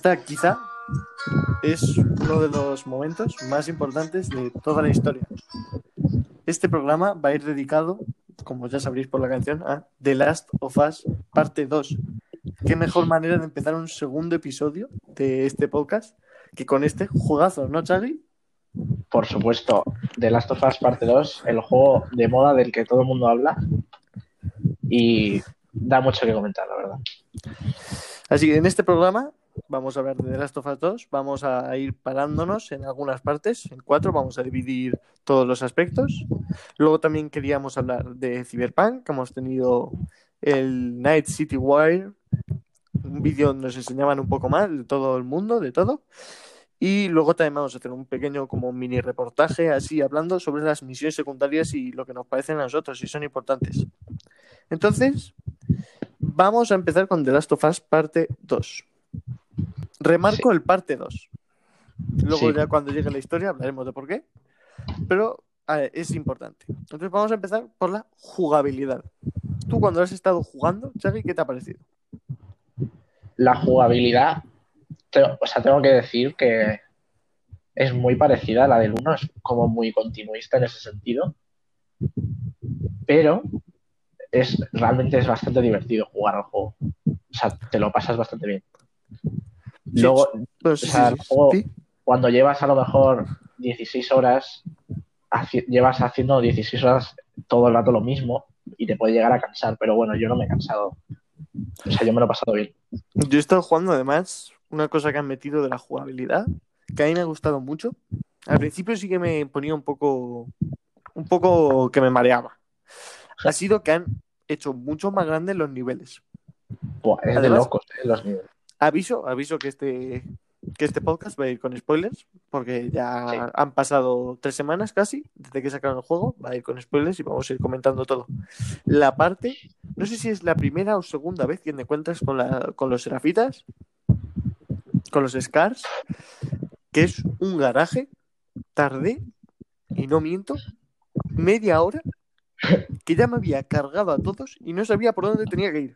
Esta quizá es uno de los momentos más importantes de toda la historia. Este programa va a ir dedicado, como ya sabréis por la canción, a The Last of Us parte 2. Qué mejor manera de empezar un segundo episodio de este podcast que con este juegazo, ¿no, Charlie? Por supuesto, The Last of Us Parte 2, el juego de moda del que todo el mundo habla. Y da mucho que comentar, la verdad. Así que en este programa vamos a hablar de The Last of Us 2, vamos a ir parándonos en algunas partes, en cuatro, vamos a dividir todos los aspectos. Luego también queríamos hablar de Cyberpunk, que hemos tenido el Night City Wire, un vídeo donde nos enseñaban un poco más de todo el mundo, de todo. Y luego también vamos a hacer un pequeño como mini reportaje así hablando sobre las misiones secundarias y lo que nos parecen a nosotros, si son importantes. Entonces, vamos a empezar con The Last of Us parte 2. Remarco el parte 2. Luego Sí. ya cuando llegue la historia hablaremos de por qué. Pero ver, es importante. Entonces vamos a empezar por la jugabilidad. Tú cuando has estado jugando, Xavi, ¿qué te ha parecido? La jugabilidad, te- o sea, tengo que decir que es muy parecida a la del 1, es como muy continuista en ese sentido. Pero es, realmente es bastante divertido jugar al juego. O sea, te lo pasas bastante bien. Sí, Luego, Bueno, o sea, cuando llevas a lo mejor 16 horas, haci- llevas haciendo 16 horas todo el rato lo mismo y te puede llegar a cansar, pero bueno, yo no me he cansado. O sea, yo me lo he pasado bien. Yo he estado jugando además una cosa que han metido de la jugabilidad, que a mí me ha gustado mucho. Al principio sí que me ponía un poco, un poco que me mareaba. Ha sido que han hecho mucho más grandes los niveles. Buah, es de locos eh, los niveles. Aviso, aviso que este, que este podcast va a ir con spoilers, porque ya Sí. han pasado tres semanas casi desde que sacaron el juego, va a ir con spoilers y vamos a ir comentando todo. La parte, no sé si es la primera o segunda vez que te encuentras con, la, con los serafitas, con los scars, que es un garaje, tardé, y no miento, media hora, que ya me había cargado a todos y no sabía por dónde tenía que ir.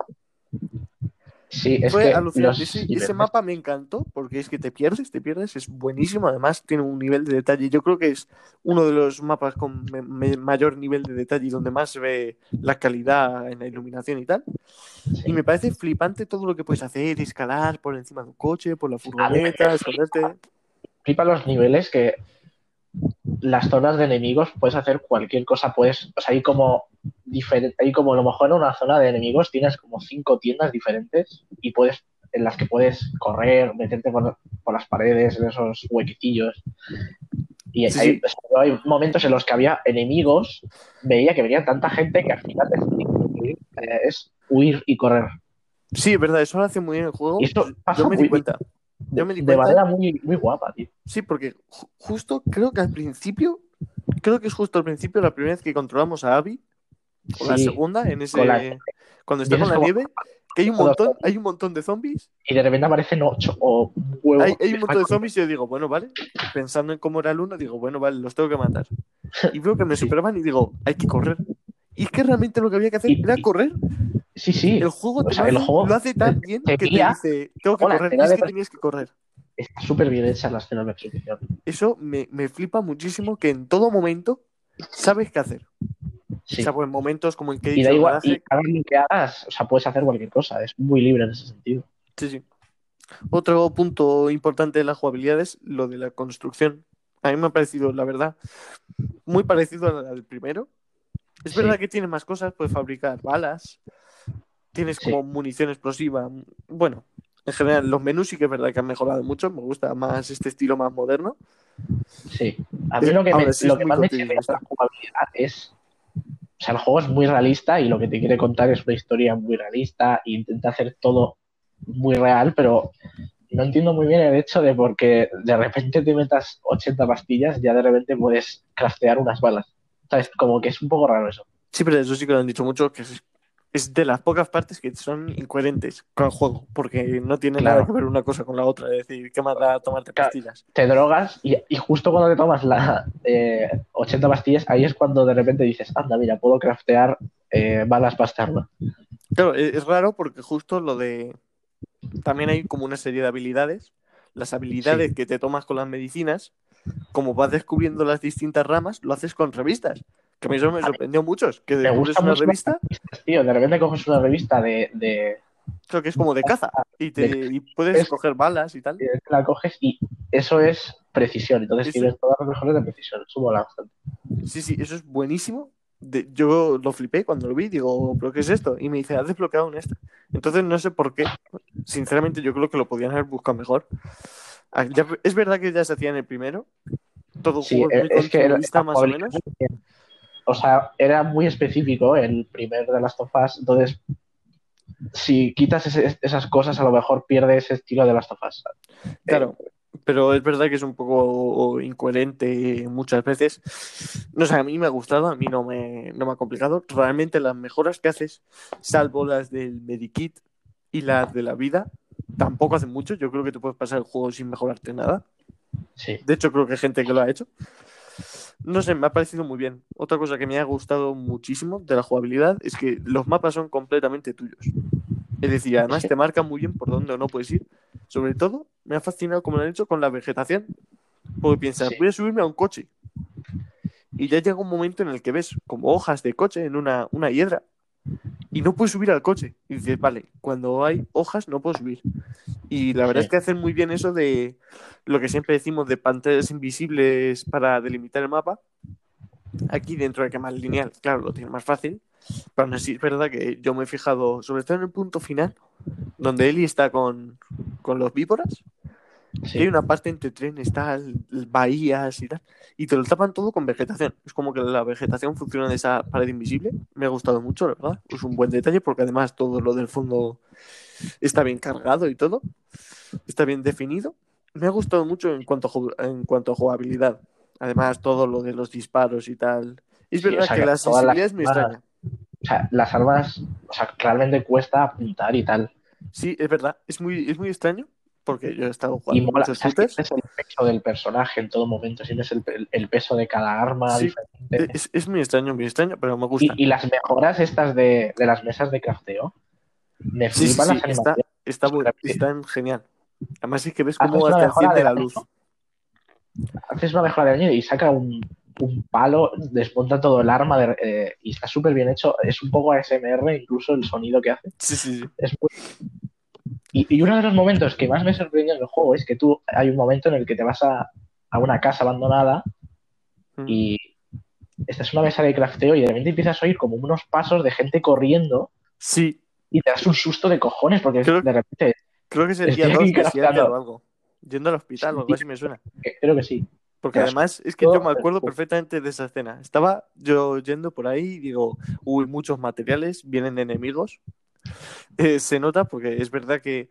Sí, es Fue que alucinante. los Ese, ese mapa me encantó porque es que te pierdes, te pierdes, es buenísimo. Además, tiene un nivel de detalle. Yo creo que es uno de los mapas con me- me- mayor nivel de detalle y donde más se ve la calidad en la iluminación y tal. Y me parece flipante todo lo que puedes hacer: escalar por encima de un coche, por la furgoneta, esconderte. flipa los niveles que las zonas de enemigos puedes hacer cualquier cosa, puedes, o sea, hay como diferente, hay como a lo mejor en una zona de enemigos tienes como cinco tiendas diferentes y puedes, en las que puedes correr, meterte por, por las paredes, en esos huequecillos. Y Sí, hay, sí. sea, hay momentos en los que había enemigos, veía que venía tanta gente que al final es, es huir y correr. Sí, es verdad, eso lo hace muy bien el juego. Y pasa Yo me di cuenta. Yo me di de manera muy, muy guapa, tío. Sí, porque ju- justo creo que al principio, creo que es justo al principio la primera vez que controlamos a Abby, o la segunda, en ese Con la- cuando está con la como- nieve, que hay un con montón, hay un montón de zombies, y de repente aparecen ocho o un huevo. hay, hay un montón de zombies y yo digo, bueno, vale, pensando en cómo era el uno, digo, bueno, vale, los tengo que matar. Y veo que me superaban y digo, hay que correr. Y es que realmente lo que había que hacer Y- era correr. Sí, sí, El juego, o sea, lo, el hace, juego lo hace tan bien que te dice, tengo que Hola, correr, es de que tenías que correr. está súper bien hecha la escena de persecución. Eso me, me flipa muchísimo que en todo momento sabes qué hacer. Sí. O sea, pues en momentos como el que he y dicho da igual, y lo que hagas, o sea, puedes hacer cualquier cosa, es muy libre en ese sentido. Sí, sí. Otro punto importante de la jugabilidad es lo de la construcción. A mí me ha parecido, la verdad, muy parecido a la del primero. Es Sí. verdad que tiene más cosas, puedes fabricar balas, tienes Sí. como munición explosiva. Bueno, en general, los menús sí que es verdad que han mejorado mucho. Me gusta más este estilo más moderno. Sí. A mí lo que, me- lo que más me chirría de la jugabilidad es. O sea, el juego es muy realista y lo que te quiere contar es una historia muy realista e intenta hacer todo muy real, pero no entiendo muy bien el hecho de porque de repente te metas 80 pastillas, ya de repente puedes craftear unas balas. ¿Sabes? Como que es un poco raro eso. Sí, pero eso sí que lo han dicho mucho, que es, es de las pocas partes que son incoherentes con el juego, porque no tiene Claro. nada que ver una cosa con la otra. Es decir, ¿qué más da tomarte pastillas? Te drogas y, y justo cuando te tomas las 80 pastillas, ahí es cuando de repente dices, anda, mira, puedo craftear eh, balas arma. Claro, e- es raro porque justo lo de... También hay como una serie de habilidades. Las habilidades que te tomas con las medicinas, como vas descubriendo las distintas ramas, lo haces con revistas. Que a mí eso me sorprendió mucho. Que Me descubres gusta una revista, Tío, de repente coges una revista de, de, creo que es como de caza, y, te, y puedes Es- coger balas y tal. de- la coges y eso es precisión. Entonces Eso- tienes todas las mejores de precisión. Eso mola bastante. Sí, sí, eso es buenísimo. De- yo lo flipé cuando lo vi, digo, ¿pero qué es esto? Y me dice, has desbloqueado un extra. Entonces no sé por qué. Sinceramente, yo creo que lo podían haber buscado mejor. Ah, ya- es verdad que ya se hacía en el primero. Todo Sí, juego es muy es que continuista, más o menos. O sea, era muy específico el primer de las tofas. Entonces, si quitas ese- esas cosas, a lo mejor pierde ese estilo de las tofas. Claro, pero es verdad que es un poco incoherente muchas veces. No sé, a mí me ha gustado, a mí no me, no me ha complicado. Realmente las mejoras que haces, salvo las del Medikit y las de la vida, tampoco hacen mucho. Yo creo que te puedes pasar el juego sin mejorarte nada. Sí. De hecho, creo que hay gente que lo ha hecho. No sé, me ha parecido muy bien. Otra cosa que me ha gustado muchísimo de la jugabilidad es que los mapas son completamente tuyos. Es decir, además te marcan muy bien por dónde o no puedes ir. Sobre todo, me ha fascinado como lo han hecho con la vegetación. Porque piensas, Sí. voy a subirme a un coche. Y ya llega un momento en el que ves como hojas de coche en una, una hiedra. Y no puedes subir al coche. Y dices, vale, cuando hay hojas no puedo subir. Y la verdad Sí. es que hacen muy bien eso de lo que siempre decimos de pantallas invisibles para delimitar el mapa. Aquí dentro de que más lineal, claro, lo tiene más fácil. Pero aún así es verdad que yo me he fijado, sobre todo en el punto final, donde Eli está con, con los víboras, Sí. hay una parte entre trenes, tal, bahías y tal, y te lo tapan todo con vegetación. Es como que la vegetación funciona de esa pared invisible. Me ha gustado mucho, la verdad. Es un buen detalle porque además todo lo del fondo está bien cargado y todo. Está bien definido. Me ha gustado mucho en cuanto a, en cuanto a jugabilidad. Además, todo lo de los disparos y tal. Es Sí, verdad o sea, que la las sensibilidad es muy extraña. O sea, las armas, o sea, realmente cuesta apuntar y tal. Sí, es verdad. Es muy, es muy extraño porque yo he estado Y jugando mola, muchos shooters. sientes el peso del personaje en todo momento, sientes el, el- peso de cada arma Sí, diferente. Es, es muy extraño, muy extraño, pero me Y, gusta. y las mejoras estas de, de las mesas de crafteo, me Sí, flipan sí, las está, animaciones. está, están genial. Además es que ves cómo hasta enciende de la la luz. Haces una mejora de daño y saca un, un palo, desmonta todo el arma de- eh, y está súper bien hecho. Es un poco ASMR, incluso el sonido que hace. Sí, sí, sí. Es muy- y, y uno de los momentos que más me sorprendió en el juego es que tú hay un momento en el que te vas a, a una casa abandonada Mm. y esta es una mesa de crafteo y de repente empiezas a oír como unos pasos de gente corriendo Sí, y te das un susto de cojones porque Creo- de repente creo que sería dos o algo. Yendo al hospital o algo así me suena. creo que sí. Porque además es que yo me acuerdo perfectamente de esa escena. Estaba yo yendo por ahí y digo, uy, muchos materiales, vienen enemigos. Eh, se nota porque es verdad que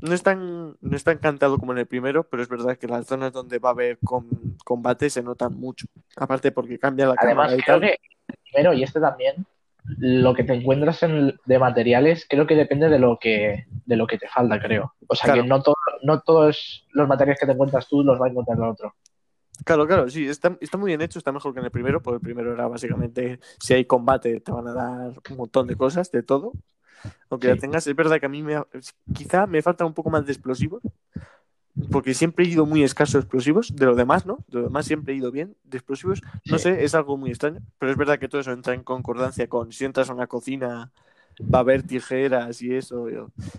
no es, tan, no es tan cantado como en el primero, pero es verdad que las zonas donde va a haber com- combate se notan mucho. Aparte porque cambia la Además, cámara y creo tal. que el primero y este también, lo que te encuentras en de materiales, creo que depende de lo que, de lo que te falta, creo. O sea Claro. que no, todo, no todos los materiales que te encuentras tú los va a encontrar el otro. Claro, claro, sí, está, está muy bien hecho, está mejor que en el primero, porque el primero era básicamente, si hay combate, te van a dar un montón de cosas, de todo. Aunque Sí. ya tengas, es verdad que a mí me, quizá me falta un poco más de explosivos, porque siempre he ido muy escaso de explosivos, de lo demás, ¿no? De lo demás siempre he ido bien, de explosivos, no Sí. sé, es algo muy extraño, pero es verdad que todo eso entra en concordancia con si entras a una cocina, va a haber tijeras y eso.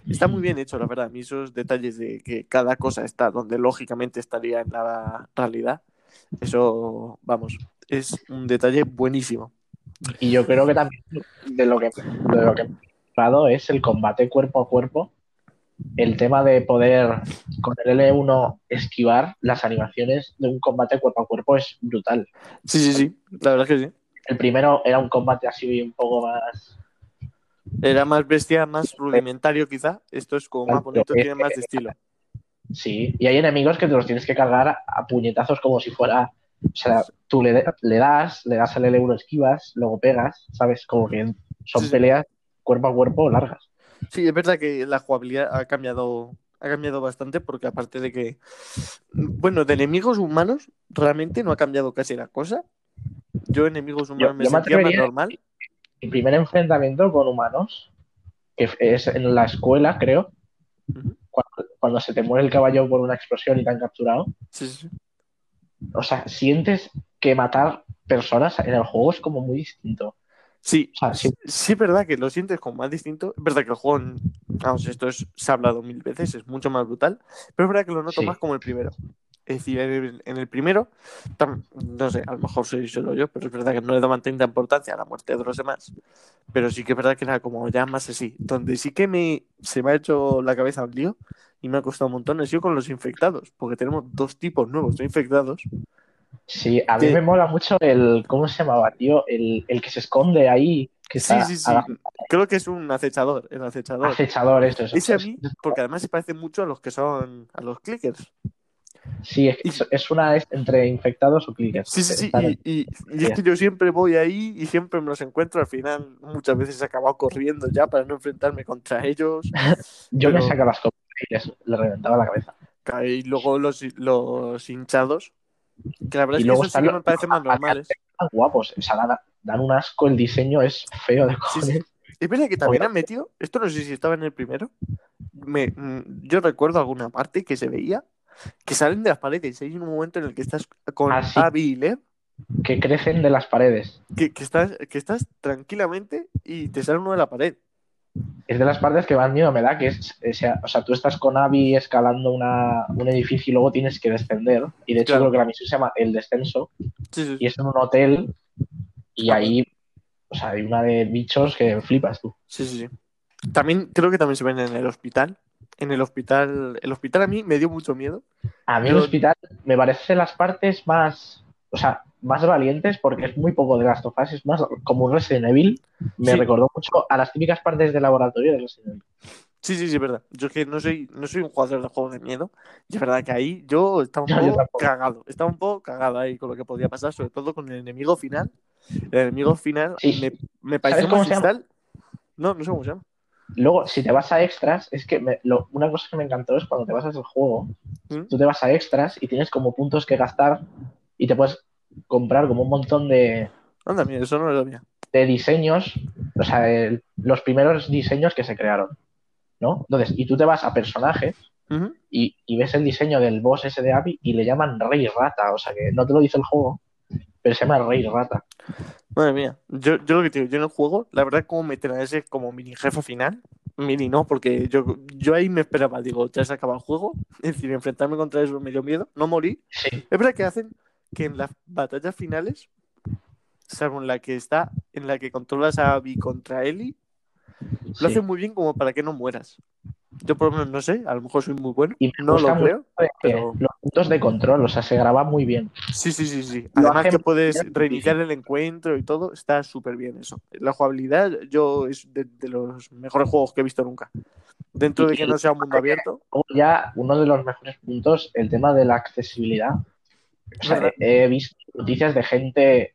Está muy bien hecho, la verdad. A mí esos detalles de que cada cosa está donde lógicamente estaría en la realidad, eso, vamos, es un detalle buenísimo. Y yo creo que también de lo que, de lo que gustado es el combate cuerpo a cuerpo. El tema de poder con el L1 esquivar las animaciones de un combate cuerpo a cuerpo es brutal. Sí, sí, sí, la verdad es que sí. el primero era un combate así un poco más. Era más bestia, más rudimentario quizá. Esto es como más bonito, tiene más de estilo. Sí, y hay enemigos que te los tienes que cargar a puñetazos como si fuera. O sea, tú le, le das, le das al L1 esquivas, luego pegas, ¿sabes? Como que son sí. peleas cuerpo a cuerpo largas. Sí, es verdad que la jugabilidad ha cambiado, ha cambiado bastante porque aparte de que, bueno, de enemigos humanos realmente no ha cambiado casi la cosa. Yo enemigos humanos me yo me sentía más normal. Mi primer enfrentamiento con humanos, que es en la escuela, creo, cuando, cuando se te muere el caballo por una explosión y te han capturado. Sí, sí. O sea, sientes que matar personas en el juego es como muy distinto. Sí, O sea, sí. sí es verdad que lo sientes como más distinto. Es verdad que el juego, vamos, esto es, se ha hablado mil veces, es mucho más brutal, pero es verdad que lo noto Sí. más como el primero. Es decir, en el, primero, tam- no sé, a lo mejor soy solo yo, pero es verdad que no le daban tanta importancia a la muerte de los demás. Pero sí que es verdad que era como ya más así. Donde sí que me, se me ha hecho la cabeza un lío y me ha costado un montón, ha sido con los infectados, porque tenemos dos tipos nuevos de infectados. Sí, a mí me mola mucho el, ¿cómo se llamaba, tío? El, el que se esconde ahí, que Sí, está sí, sí. a- Creo que es un acechador, el acechador. acechador, eso, eso. Ese a mí, porque además se parece mucho a los que son, a los clickers. Sí, es, es- es una es entre infectados o clickers. Sí, sí, sí. Y, y- y es que yo siempre voy ahí y siempre me los encuentro. Al final, muchas veces he acabado corriendo ya para no enfrentarme contra ellos. Yo me pero- saca las copas y les, les reventaba la cabeza. Y luego los, los hinchados. Que la verdad Y es que luego esos sí están que los- me parecen más normales. Están guapos, o sea, dan, dan un asco, el diseño es feo de Sí, cojones. sí. Es verdad que también han metido, esto no sé si estaba en el primero, me, mm, yo recuerdo alguna parte que se veía que salen de las paredes. Hay un momento en el que estás con Ah, sí. Abby y Lev, Que crecen de las paredes. que, que estás, que estás tranquilamente y te sale uno de la pared. Es de las partes que más miedo me da, que es, o sea, o sea, tú estás con Abby escalando una, un edificio y luego tienes que descender. Y de hecho Claro. creo que la misión se llama El Descenso. Sí, sí, Y es en un hotel y Ah, ahí, o sea, hay una de bichos que flipas tú. Sí, sí, sí. También creo que también se ven en el hospital. En el hospital, el hospital a mí me dio mucho miedo. A mí Pero- el hospital me parece las partes más, o sea, más valientes porque es muy poco de las tofas, es más como un Resident Evil. Me Sí. recordó mucho a las típicas partes de laboratorio de Resident Evil. Sí, sí, sí, es verdad. Yo es que no soy, no soy un jugador de juegos de miedo. Y es verdad que ahí yo estaba un poco cagado. Estaba un poco cagado ahí con lo que podía pasar, sobre todo con el enemigo final. El enemigo final Sí. me, me pareció llama? magistral. No, no sé cómo se llama. Luego, si te vas a extras, es que me- lo- una cosa que me encantó es cuando te vas al juego, ¿Mm? tú te vas a extras y tienes como puntos que gastar y te puedes comprar como un montón de, Anda, mira, eso no lo sabía. de diseños, o sea, los primeros diseños que se crearon, ¿no? Entonces, y tú te vas a personajes y ves el diseño del boss ese de Abby y le llaman Rey Rata, o sea que no te lo dice el juego, pero se llama Rey Rata. Madre mía. Yo, yo lo que te digo, yo en el juego, la verdad, como meter a ese como mini jefe final. Mini no, porque yo, yo ahí me esperaba, digo, ya se acaba el juego. Es decir, enfrentarme contra eso me dio miedo. No morí. Sí, Es verdad que hacen que en las batallas finales, salvo en la que está, en la que controlas a Abby contra Ellie, lo sí. hacen muy bien como para que no mueras. Yo por lo menos no sé, a lo mejor soy muy bueno, Y no lo creo, de- pero los puntos de control, o sea, se graba muy bien. sí, sí, sí, sí. Lo Además que puedes reiniciar el encuentro y todo, está súper bien eso. La jugabilidad yo es de, de los mejores juegos que he visto nunca. Dentro de que no sea un mundo abierto, ya uno de los mejores puntos, el tema de la accesibilidad. O sea, ¿Verdad? he he visto noticias de gente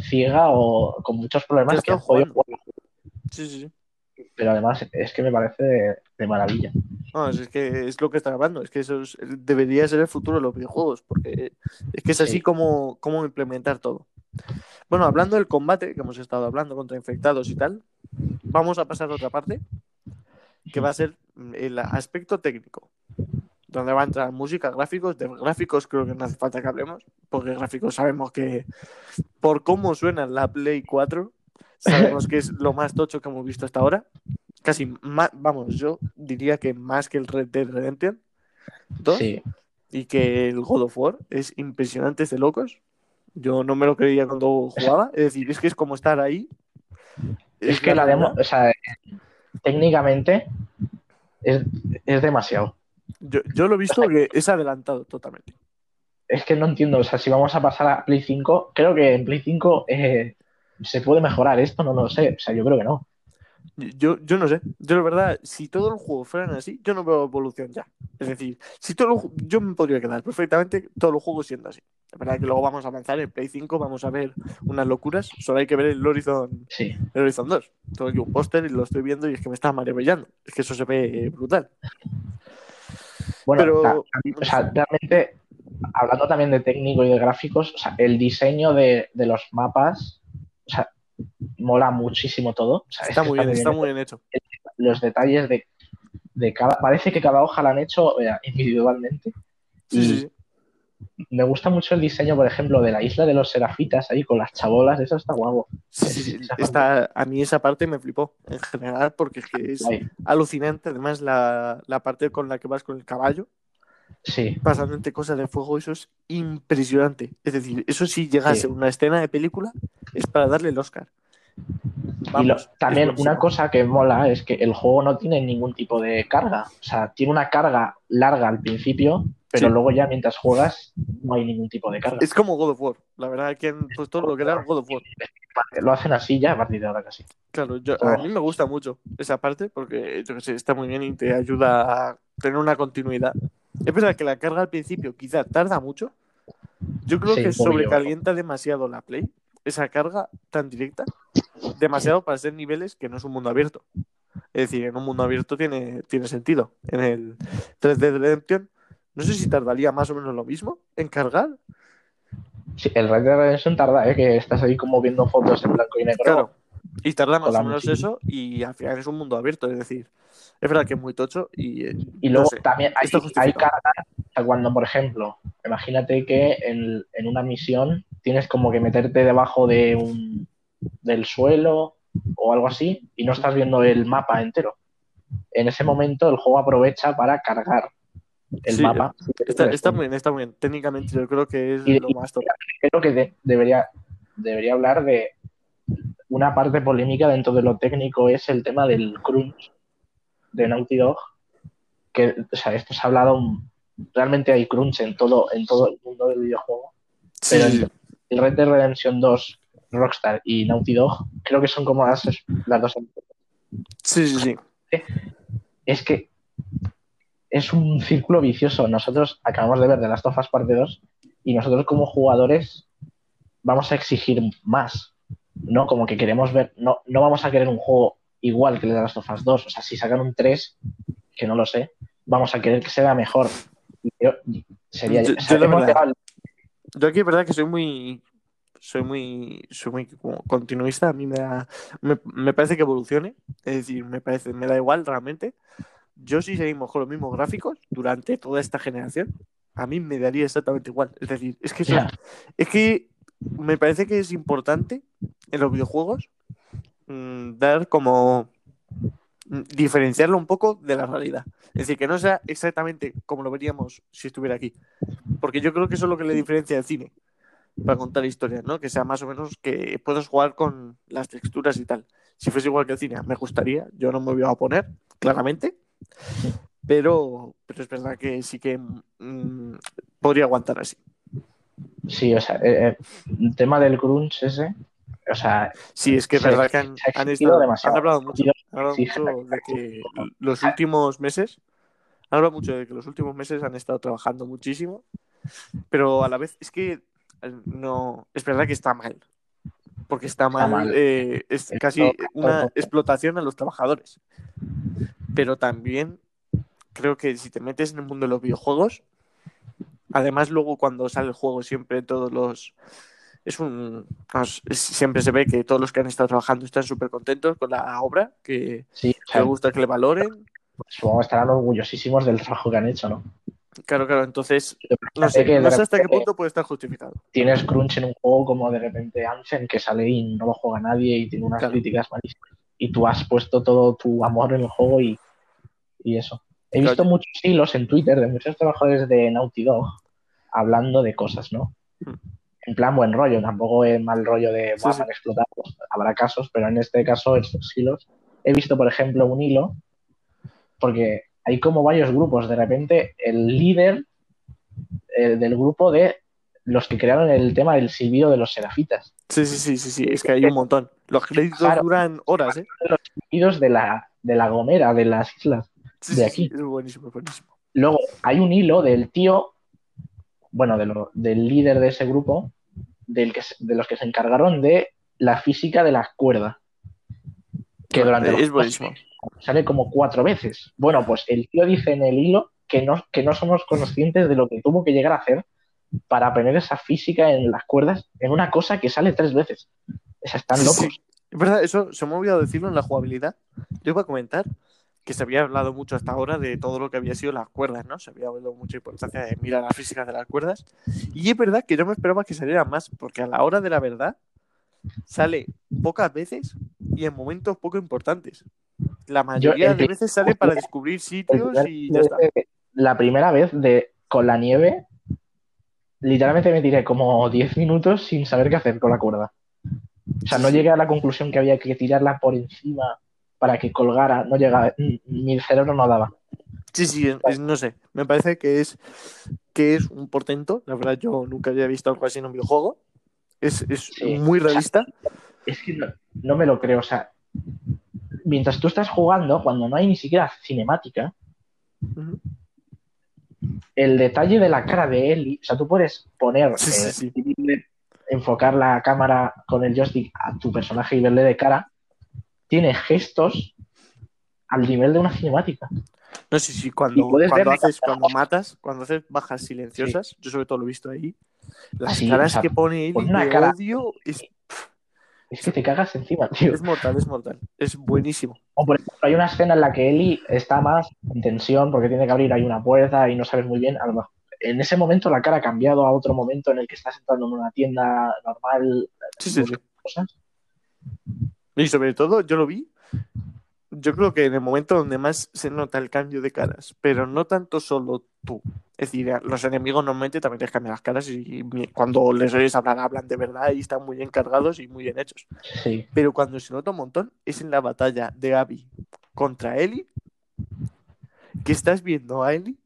ciega o con muchos problemas Que han podido jugar. sí, sí, sí. Pero además es que me parece de, de maravilla. No, es que es lo que está hablando, es que eso es- debería ser el futuro de los videojuegos, porque es que es así Sí. como, como implementar todo. Bueno, hablando del combate, que hemos estado hablando contra infectados y tal, vamos a pasar a otra parte, que va a ser el aspecto técnico, donde va a entrar música, gráficos, de gráficos creo que no hace falta que hablemos, porque gráficos sabemos que por cómo suena la Play 4, sabemos que es lo más tocho que hemos visto hasta ahora casi más, vamos, yo diría que más que el Red Dead Redemption 2 Sí. y que el God of War es impresionante es de locos. Yo no me lo creía cuando jugaba, es decir, es que es como estar ahí. Es que la demo, o sea, técnicamente es, es demasiado. Yo, yo lo he visto que es adelantado totalmente. Es que no entiendo, o sea, si vamos a pasar a Play 5, creo que en Play 5 eh, ¿Se puede mejorar esto? No, lo sé. O sea, yo creo que no. Yo, yo no sé. Yo, la verdad, si todos los juegos fueran así, yo no veo evolución ya. Es decir, si todos los ju- yo me podría quedar perfectamente todos los juegos siendo así. La verdad que luego vamos a avanzar en Play 5, vamos a ver unas locuras. Solo hay que ver el Horizon, Sí. el Horizon 2. Tengo aquí un póster y lo estoy viendo y es que me está maravillando. Es que eso se ve eh, brutal. Bueno, Pero- a- a mí, o sea, realmente, hablando también de técnico y de gráficos, o sea, el diseño de, de los mapas, o sea, mola muchísimo todo. O sea, es Está muy bien, está hecho. muy bien hecho. Los detalles de, de cada. Parece que cada hoja la han hecho eh, individualmente. Sí, Y sí, sí. Me gusta mucho el diseño, por ejemplo, de la isla de los serafitas ahí con las chabolas, eso está guapo. Sí, sí, sí. Está, a mí esa parte me flipó en general porque es que es alucinante. Además, la, la parte con la que vas con el caballo, Sí, pasando entre cosas de fuego, eso es impresionante. Es decir, eso si llegase Sí. una escena de película, es para darle el Oscar. y lo- también una cosa que mola es que el juego no tiene ningún tipo de carga. O sea, tiene una carga larga al principio, pero Sí. luego ya mientras juegas no hay ningún tipo de carga. Es como God of War. La verdad que han puesto lo que era God of War. Lo hacen así ya a partir de ahora casi. Claro, yo, a mí me gusta mucho esa parte porque yo que sé, está muy bien y te ayuda a tener una continuidad. Es verdad que la carga al principio quizá tarda mucho. Yo creo Sí, que sobrecalienta demasiado la Play, esa carga tan directa, demasiado para ser niveles que no es un mundo abierto. Es decir, en un mundo abierto tiene, tiene sentido. En el 3D Redemption, no sé si tardaría más o menos lo mismo en cargar. Sí, el Red Dead Redemption tarda, ¿eh? que estás ahí como viendo fotos en blanco y negro. Claro. Y tarda más o menos eso y al final es un mundo abierto. Es decir, es verdad que es muy tocho y, eh, Y no luego sé, también hay, hay justificado. carga, o sea, cuando, por ejemplo, imagínate que en, en una misión tienes como que meterte debajo de un, del suelo o algo así y no estás viendo el mapa entero. En ese momento el juego aprovecha para cargar el Sí, mapa. Está, está muy bien, está muy bien. Técnicamente yo creo que es Y- lo más top. Creo que de- debería, debería hablar de una parte polémica dentro de lo técnico es el tema del crunch de Naughty Dog. Que, o sea, esto se ha hablado, realmente hay crunch en todo, en todo el mundo del videojuego. Sí, Pero el Red Dead Redemption 2, Rockstar y Naughty Dog, creo que son como las, las dos. sí, sí, sí. Es que es un círculo vicioso. Nosotros acabamos de ver de Last of Us Parte 2 y nosotros como jugadores vamos a exigir más. No como que queremos ver, no, no vamos a querer un juego igual que el de Last of Us 2. O sea, si sacan un 3, que no lo sé, vamos a querer que sea mejor. Yo- sería, Yo- o sea, yo verdad- Yo aquí es verdad que soy muy soy muy soy muy continuista, a mí me da me, me parece que evolucione, es decir, me parece me da igual realmente. Yo si seguimos con los mismos gráficos durante toda esta generación, a mí me daría exactamente igual. Es decir, es que es que me parece que es importante en los videojuegos mm, dar como mm, diferenciarlo un poco de la realidad. Es decir, que no sea exactamente como lo veríamos si estuviera aquí. Porque yo creo que eso es lo que le diferencia del cine para contar historias, ¿no? Que sea más o menos que puedas jugar con las texturas y tal. Si fuese igual que el cine, me gustaría. Yo no me voy a oponer, claramente. Pero, pero es verdad que sí que mm, podría aguantar así. Sí, o sea, eh, eh, el tema del crunch ese, o sea, Sí, es que es verdad que han, han estado- han hablado mucho, han hablado mucho de que los últimos meses, han hablado mucho de que los últimos meses han estado trabajando muchísimo, pero a la vez es que eh, no, es verdad que está mal, porque está mal, mal. eh, es casi todo- una todo. explotación a los trabajadores, pero también creo que si te metes en el mundo de los videojuegos, además luego cuando sale el juego siempre todos los es un siempre se ve que todos los que han estado trabajando están súper contentos con la obra que, sí, les gusta que le valoren supongo que estarán orgullosísimos del trabajo que han hecho, ¿no? claro claro entonces no sé, no hasta qué punto puede estar justificado Tienes crunch en un juego como de repente Anthem, que sale y no lo juega nadie y tiene unas Claro. críticas malísimas. Y tú has puesto todo tu amor en el juego y, y eso. He Claro. visto muchos hilos en Twitter de muchos trabajadores de Naughty Dog hablando de cosas, ¿no? Mm. En plan buen rollo, tampoco es mal rollo de Sí, "Buah, sí. explotado". Habrá casos, pero en este caso, estos hilos. He visto, por ejemplo, un hilo, porque hay como varios grupos. De repente, el líder eh, del grupo de los que crearon el tema del silbido de los serafitas. Sí, sí, sí, sí, sí, es que hay un montón. Los créditos Claro. duran horas, ¿eh? Los silbidos de la, de la Gomera, de las islas. Sí, De aquí. sí, es buenísimo, es buenísimo. Luego hay un hilo del tío, bueno, de lo- del líder de ese grupo, del que, de los que se encargaron de la física de las cuerdas. Que durante los es buenísimo. sale como cuatro veces. Bueno, pues el tío dice en el hilo que no, que no somos conscientes de lo que tuvo que llegar a hacer para poner esa física en las cuerdas en una cosa que sale tres veces. O sea, están locos. sí. Es verdad, eso se me ha olvidado decirlo en la jugabilidad. Yo iba a comentar que se había hablado mucho hasta ahora de todo lo que había sido las cuerdas, ¿no? Se había hablado mucha importancia de mirar las físicas de las cuerdas. Y es verdad que yo me esperaba que saliera más, porque a la hora de la verdad sale pocas veces y en momentos poco importantes. La mayoría de veces sale para descubrir sitios y ya está. La primera vez de con la nieve, literalmente me tiré como 10 minutos sin saber qué hacer con la cuerda. O sea, no llegué a la conclusión que había que tirarla por encima para que colgara. No llegaba, m- mi cerebro no daba. Sí, sí, es- es- no sé. Me parece que es, que es un portento. La verdad, yo nunca había visto algo así en un videojuego. Es, es Sí. muy realista. Es que no, no me lo creo. O sea, mientras tú estás jugando, cuando no hay ni siquiera cinemática, el detalle de la cara de Ellie, o sea, tú puedes poner, sí, eh, sí. enfocar la cámara con el joystick a tu personaje y verle de cara, tiene gestos al nivel de una cinemática. No sé si cuando, cuando haces, cuando matas, cuando haces bajas silenciosas, yo sobre todo lo he visto ahí, las Sí, caras o sea, que pone Eli una de cara- odio es, Es que te cagas encima, tío. es mortal, es mortal. Es buenísimo. O por ejemplo, hay una escena en la que Ellie está más en tensión porque tiene que abrir ahí una puerta y no sabes muy bien. A lo mejor, en ese momento la cara ha cambiado a otro momento en el que estás entrando en una tienda normal, Sí, sí, sí. cosas. Y sobre todo, yo lo vi, yo creo que en el momento donde más se nota el cambio de caras, pero no tanto solo tú. Es decir, los enemigos normalmente también les cambian las caras y cuando les oyes hablar, hablan de verdad y están muy bien cargados y muy bien hechos. Sí. Pero cuando se nota un montón es en la batalla de Abby contra Ellie, que estás viendo a Ellie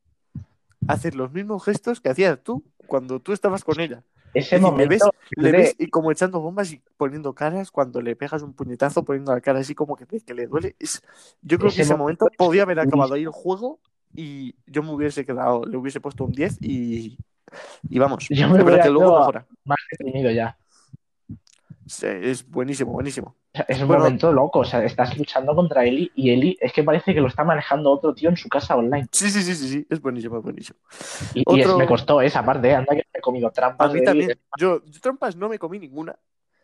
hacer los mismos gestos que hacías tú cuando tú estabas con ella. Ese le momento ves, le ves y como echando bombas y poniendo caras cuando le pegas un puñetazo, poniendo la cara así como que, que le duele. Es, yo creo Ese que ese momento momento podía haber acabado ahí el juego y yo me hubiese quedado, le hubiese puesto un 10 y, y vamos. Yo me hubiera que luego ido a- mejora. más deprimido ya. Sí, Es buenísimo, buenísimo. Es un Bueno. momento loco. O sea, estás luchando contra Ellie y Ellie es que parece que lo está manejando otro tío en su casa online. Sí, sí, sí, sí, sí, es buenísimo, es buenísimo. Y, y es- Otro- me costó esa parte, ¿eh? anda que me he comido A trampas. mí de Ellie. también. Yo, yo trampas no me comí ninguna.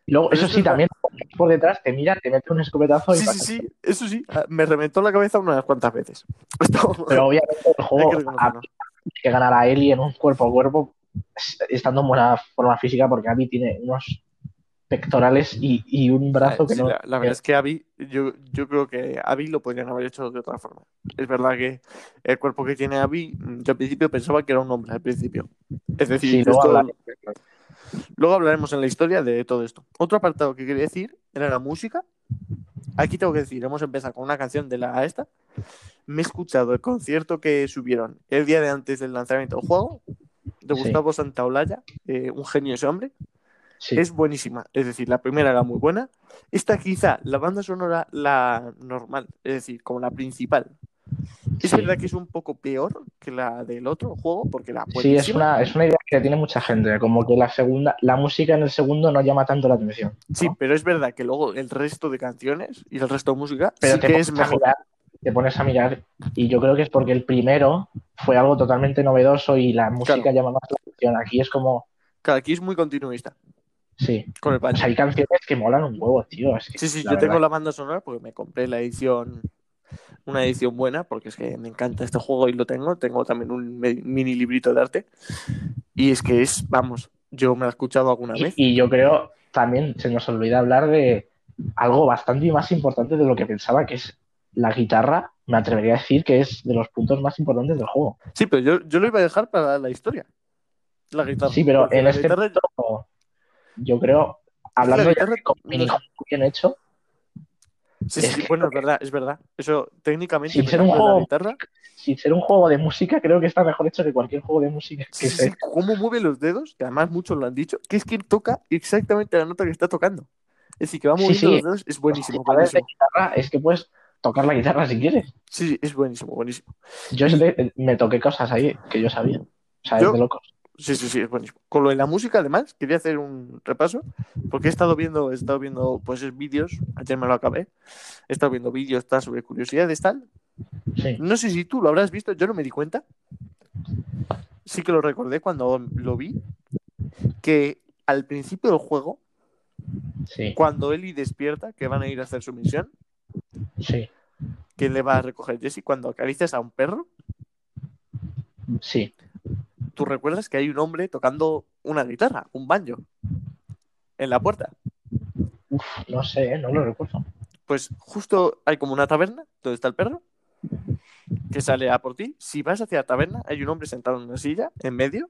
Y luego, eso es sí, también por detrás te mira, te mete un escopetazo y Sí, sí, sí, eso sí. ah, Me reventó la cabeza unas cuantas veces. Pero obviamente el juego que a- que ganar a Ellie en un cuerpo a cuerpo es- estando en buena forma física porque Abby tiene unos pectorales y, y un brazo que Sí, no. la, la verdad es que Abby, yo, yo creo que Abby lo podrían haber hecho de otra forma. Es verdad que el cuerpo que tiene Abby, mm, yo al principio pensaba que era un hombre, al principio. Es decir, Sí, luego esto- habla- luego hablaremos en la historia de todo esto. Otro apartado que quería decir era la música. Aquí tengo que decir, hemos empezado con una canción de la esta. Me he escuchado el concierto que subieron el día de antes del lanzamiento del juego, de Sí. Gustavo Santaolalla, eh, un genio ese hombre. Sí. Es buenísima. Es decir, la primera era muy buena. Esta quizá, la banda sonora, la normal, es decir, como la principal. Es Sí. verdad que es un poco peor que la del otro juego, porque la Sí, es una, es una idea que tiene mucha gente, como que la segunda, la música en el segundo no llama tanto la atención. Sí, pero es verdad que luego el resto de canciones y el resto de música Pero sí te que pones es a mejor. mirar, te pones a mirar, y yo creo que es porque el primero fue algo totalmente novedoso y la música Claro. llama más la atención. Aquí es como, Claro, aquí es muy continuista sí. con el O patch. sea, hay canciones que molan un huevo, tío. Es que, Sí, sí, la yo tengo la banda sonora porque me compré la edición, una edición buena, porque es que me encanta este juego y lo tengo. Tengo también un mini librito de arte. Y es que es, vamos, yo me lo he escuchado alguna Y, vez. y yo creo también se nos olvida hablar de algo bastante más importante de lo que pensaba, que es la guitarra. Me atrevería a decir que es de los puntos más importantes del juego. Sí, pero yo, yo lo iba a dejar para la historia. La guitarra. Sí, pero en la este guitarra- punto, yo creo, hablando la ya guitarra- de un minijuego bien hecho, Sí, Es sí, que- bueno, es verdad, es verdad. Eso técnicamente, Sin ser un juego- guitarra, Sin ser un juego de música, creo que está mejor hecho que cualquier juego de música que sí, sí, cómo mueve los dedos, que además muchos lo han dicho, que es que toca exactamente la nota que está tocando. Es decir, que va moviendo los dedos, es buenísimo, guitarra es que puedes tocar la guitarra si quieres. Sí, es buenísimo, buenísimo. Yo me toqué cosas ahí que yo sabía. O sea, Yo- es de locos. Sí, sí, sí, es buenísimo. Con lo de la música, además, quería hacer un repaso, porque he estado viendo, he estado viendo, pues, vídeos, ayer me lo acabé, he estado viendo vídeos tal, sobre curiosidades, tal. Sí. No sé si tú lo habrás visto, yo no me di cuenta. Sí que lo recordé cuando lo vi, que al principio del juego, Sí, cuando Ellie despierta, que van a ir a hacer su misión, sí, que le va a recoger Jesse, cuando acaricias a un perro, sí. Tú recuerdas que hay un hombre tocando una guitarra, un banjo, en la puerta. Uf, no sé, ¿eh? no lo recuerdo. Pues justo hay como una taberna donde está el perro que sale a por ti. Si vas hacia la taberna, hay un hombre sentado en una silla en medio.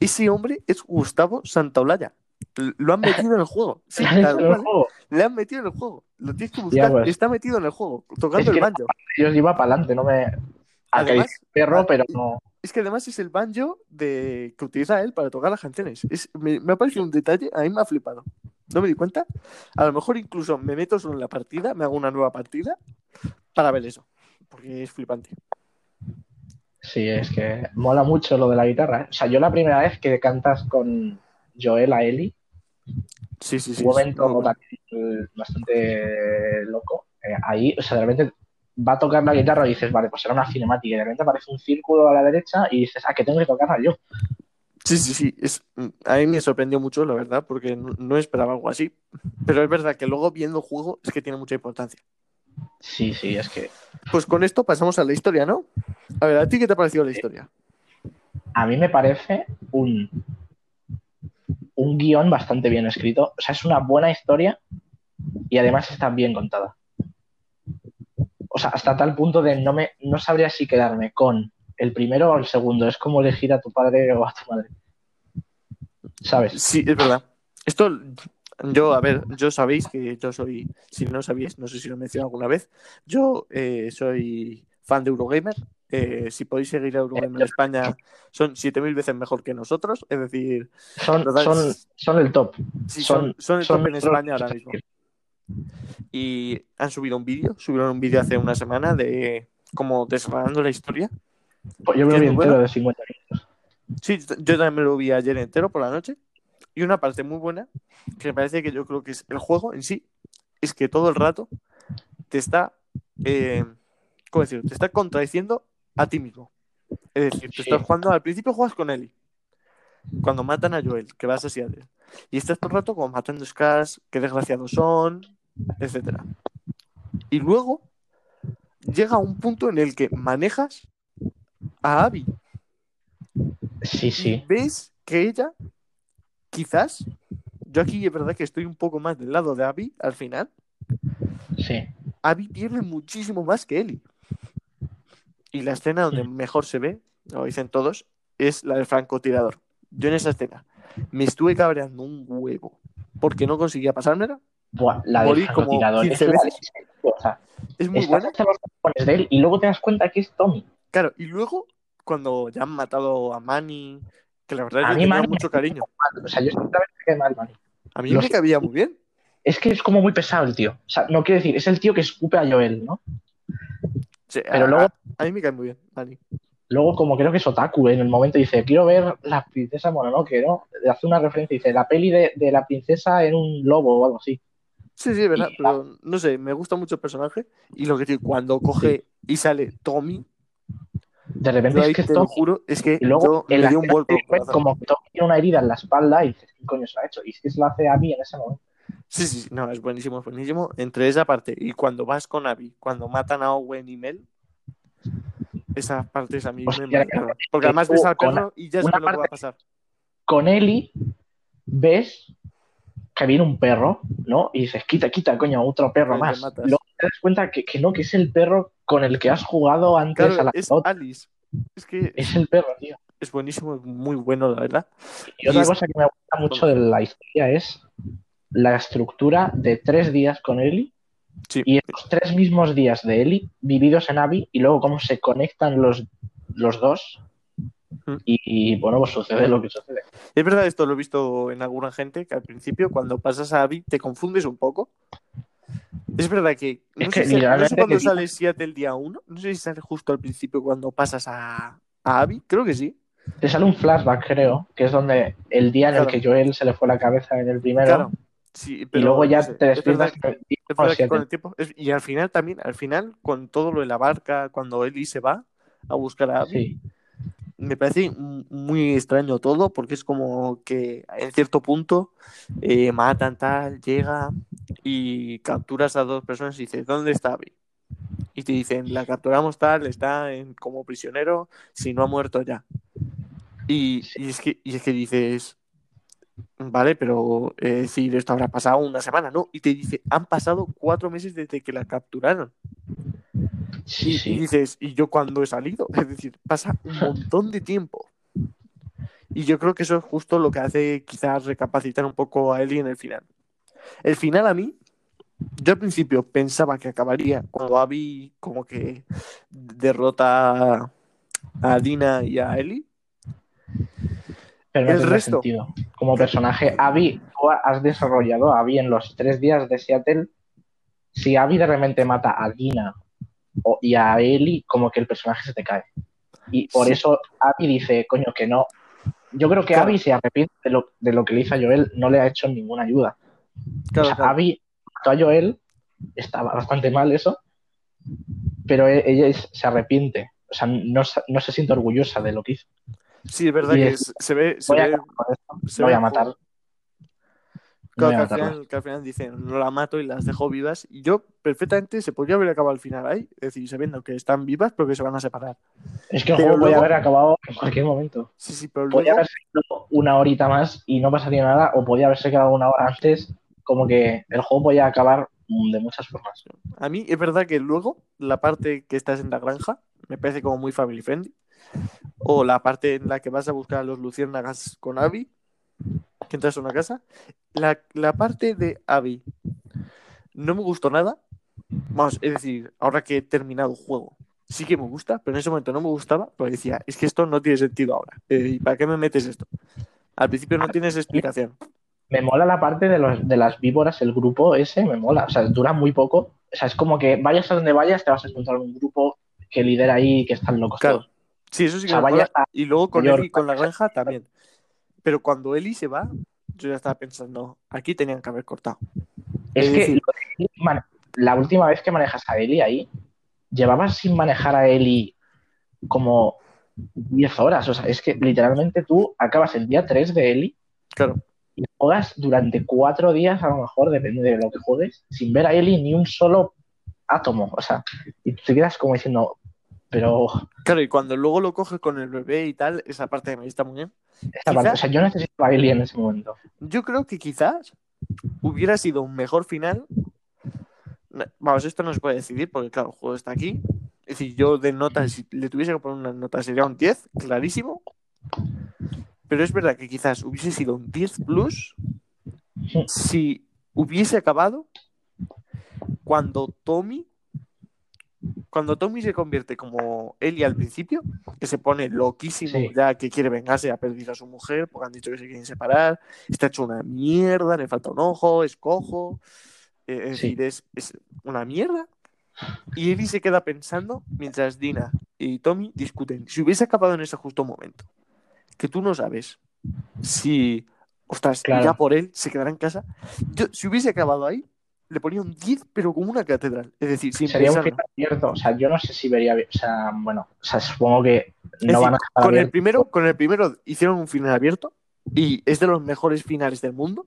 Ese hombre es Gustavo Santaolalla. Lo han metido en el juego. Sí, ¿Lo han hecho tal cual. Le han metido en el juego. Lo tienes que Ya, buscar. pues. Está metido en el juego, tocando Es el banjo. Yo iba para adelante, no me. Además, perro, ah, pero no. Es que además es el banjo de... que utiliza él para tocar las canciones. Es... Me, me ha parecido un detalle, a mí me ha flipado. No me di cuenta. A lo mejor incluso me meto solo en la partida, me hago una nueva partida para ver eso. Porque es flipante. Sí, es que mola mucho lo de la guitarra. ¿eh? O sea, yo la primera vez que cantas con Joel a Eli, Sí, sí, sí. un momento bastante loco. eh, ahí, o sea, de repente va a tocar la guitarra y dices, vale, pues era una cinemática. Y de repente aparece un círculo a la derecha y dices, ah, que tengo que tocarla yo. Sí, sí, sí. Es... A mí me sorprendió mucho, la verdad, porque no, no esperaba algo así. Pero es verdad que luego viendo el juego es que tiene mucha importancia. Sí, sí, es que Pues con esto pasamos a la historia, ¿no? A ver, ¿a ti qué te ha parecido la historia? a mí me parece un, un guion bastante bien escrito. O sea, es una buena historia y además está bien contada. O sea, hasta tal punto de no me no sabría si quedarme con el primero o el segundo. Es como elegir a tu padre o a tu madre. ¿Sabes? Sí, es verdad. Esto, yo, a ver, yo sabéis que yo soy, si no sabíais, no sé si lo he mencionado alguna vez, yo eh, soy fan de Eurogamer. Eh, si podéis seguir a Eurogamer España, son 7000 veces mejor que nosotros. Es decir, Son, son, son el top. sí, Son- son, el son top en España ahora mismo. Y han subido un vídeo, subieron un vídeo hace una semana de como desgranando la historia. Pues yo me lo ¿Es vi entero bueno? de 50 minutos. Sí, yo también me lo vi ayer entero por la noche. Y una parte muy buena, que me parece que yo creo que es el juego en sí, es que todo el rato te está, eh, ¿cómo decirlo? Te está contradiciendo a ti mismo. Es decir, te Sí. estás jugando, al principio juegas con Ellie. Cuando matan a Joel, que vas a Seattle. Y estás todo el rato como matando Scars, qué desgraciados son, etcétera. Y luego llega un punto en el que manejas a Abby Sí, sí. ves que ella, quizás, yo aquí es verdad que estoy un poco más del lado de Abby al final, Sí. Abby pierde muchísimo más que Ellie. Y la escena donde mejor se ve, lo dicen todos, es la del francotirador. Yo en esa escena me estuve cabreando un huevo porque no conseguía pasármela. Buah, la Morí como 15 es veces. O sea, Es muy buena. los de él y luego te das cuenta que es Tommy. Claro, y luego, cuando ya han matado a Manny, que la verdad yo mí tenía Manny- mucho cariño. O sea, yo cae mal, Manny. A mí Lo me cabía muy bien. Es que es como muy pesado el tío. O sea, no quiero decir, es el tío que escupe a Joel, ¿no? Sí, Pero a, luego- a- a mí me cae muy bien, Manny. Luego, como creo que es Otaku, en el momento dice, quiero ver la princesa Mononoke, ¿no? Hace una referencia, dice, la peli de, de la princesa en un lobo o algo así. Sí, sí, verdad, Y- pero no sé, me gusta mucho el personaje y lo que digo, cuando coge y sale Tommy, De repente es que te lo juro, es que Y luego, yo en me la dio un vuelco. como que Tommy tiene una herida en la espalda y dices, ¿qué coño se ha hecho? Y es que se lo hace a mí en ese momento. Sí, sí, sí, no, es buenísimo, es buenísimo. Entre esa parte y cuando vas con Abby, cuando matan a Owen y Mel, esas partes a mí Hostia, me marcaron. Porque además ves al con perro y ya sabes lo que va a pasar. Con Eli, ves que viene un perro, ¿no? Y dices, quita, quita, coño, otro perro más. luego te das cuenta que, que no, que es el perro con el que has jugado antes a la es pelota. Alice. Es que Es el perro, tío. es buenísimo, es muy bueno, la verdad. Y otra es- cosa que me gusta mucho de la historia es la estructura de tres días con Eli Sí. Y esos tres mismos días de Eli vividos en Abby y luego cómo se conectan los, los dos. Mm. Y, y, bueno, pues sucede lo que sucede. Es verdad, esto lo he visto en alguna gente, que al principio cuando pasas a Abby te confundes un poco. Es verdad que no, Es sé, que si- no sé literalmente cuándo que- sale Seattle el día 1, no sé si sale justo al principio cuando pasas a, a Abby, creo que sí. Te sale un flashback, creo, que es donde el día en Claro. el que Joel se le fue la cabeza en el primero. Claro. Sí, y luego ya te despiertas. y al final también, al final, con todo lo de la barca, cuando Ellie se va a buscar a Abby, Sí, me parece muy extraño todo, porque es como que en cierto punto eh, matan tal, llega y capturas a dos personas y dices, ¿dónde está Abby? Y te dicen, la capturamos tal, está en, como prisionero, si no ha muerto ya. Y, y es, que, y es que dices, vale, pero eh, decir, esto habrá pasado una semana, ¿no? Y te dice, han pasado cuatro meses desde que la capturaron. sí, Y, dices, ¿y yo cuándo he salido? Es decir, pasa un montón de tiempo. Y yo creo que eso es justo lo que hace quizás recapacitar un poco a Ellie en el final. El final a mí, yo al principio pensaba que acabaría cuando Abby como que derrota a Dina y a Ellie. Pero no el tiene resto. sentido. Como personaje, Abby, tú has desarrollado a Abby en los tres días de Seattle. Si Abby de repente mata a Dina o- y a Ellie, como que el personaje se te cae. Y por Sí. eso Abby dice, coño, que no. Yo creo que Claro. Abby se arrepiente de lo, de lo que le hizo a Joel, no le ha hecho ninguna ayuda. Claro, o sea, claro. Abby mató a Joel, estaba bastante mal eso, pero e- ella se arrepiente. O sea, no, no se siente orgullosa de lo que hizo. Sí, es verdad y que es- se ve, se Voy a ve, esto, se voy ve a matar. como- No voy Claro, a que, al final, que al final dicen, no la mato y las dejo vivas. Y yo perfectamente se podría haber acabado al final ahí, es decir, sabiendo que están vivas pero que se van a separar. Es que el Pero juego podía luego- haber acabado en cualquier momento. Sí, sí, pero Podía luego, haber sido una horita más y no pasaría nada, o podía haberse quedado una hora antes. Como que el juego podía acabar de muchas formas. a mí es verdad que luego la parte que estás en la granja me parece como muy family friendly. O la parte en la que vas a buscar a los luciérnagas con Abby, que entras a una casa. La, la parte de Abby no me gustó nada. Vamos, es decir, ahora que he terminado el juego, sí que me gusta, pero en ese momento no me gustaba, porque decía, es que esto no tiene sentido ahora. Eh, ¿Y para qué me metes esto? Al principio no tienes explicación. Me mola la parte de, los, de las víboras, el grupo ese, me mola. O sea, dura muy poco. O sea, es como que vayas a donde vayas, te vas a encontrar un grupo que lidera ahí y que están locos Claro. todos. Sí, eso sí que sea, me vaya mola. a Y luego con York, Eli con la granja también. Pero cuando Eli se va, yo ya estaba pensando, aquí tenían que haber cortado. Es Es que decir- la última vez que manejas a Eli ahí, llevabas sin manejar a Eli como 10 horas. O sea, es que literalmente tú acabas el día 3 de Eli Claro. y juegas durante 4 días, a lo mejor, depende de lo que juegues, sin ver a Eli ni un solo átomo. O sea, y tú te quedas como diciendo, pero Claro, y cuando luego lo coges con el bebé y tal, esa parte me está muy bien. esta Quizá- parte, o sea, yo necesito a Eli en ese momento. Yo creo que quizás hubiera sido un mejor final. Vamos, esto no se puede decidir porque, claro, el juego está aquí. Es decir, yo de notas, si le tuviese que poner una nota, sería un 10, clarísimo. Pero es verdad que quizás hubiese sido un 10 plus si hubiese acabado cuando Tommy. Cuando Tommy se convierte como Ellie al principio, que se pone loquísimo Sí. ya que quiere vengarse, ha perdido a su mujer porque han dicho que se quieren separar, está hecho una mierda, le falta un ojo, es cojo, eh, es Sí. es, es una mierda. Y Ellie se queda pensando mientras Dina y Tommy discuten. Si hubiese acabado en ese justo momento, que tú no sabes si, ostras, Claro. irá por él, se quedará en casa. Yo, si hubiese acabado ahí, le ponía un 10, pero como una catedral. Es decir, sin Sería un final abierto. O sea, yo no sé si vería. O sea, bueno, o sea, supongo que no decir, van a con el primero, con el primero hicieron un final abierto y es de los mejores finales del mundo.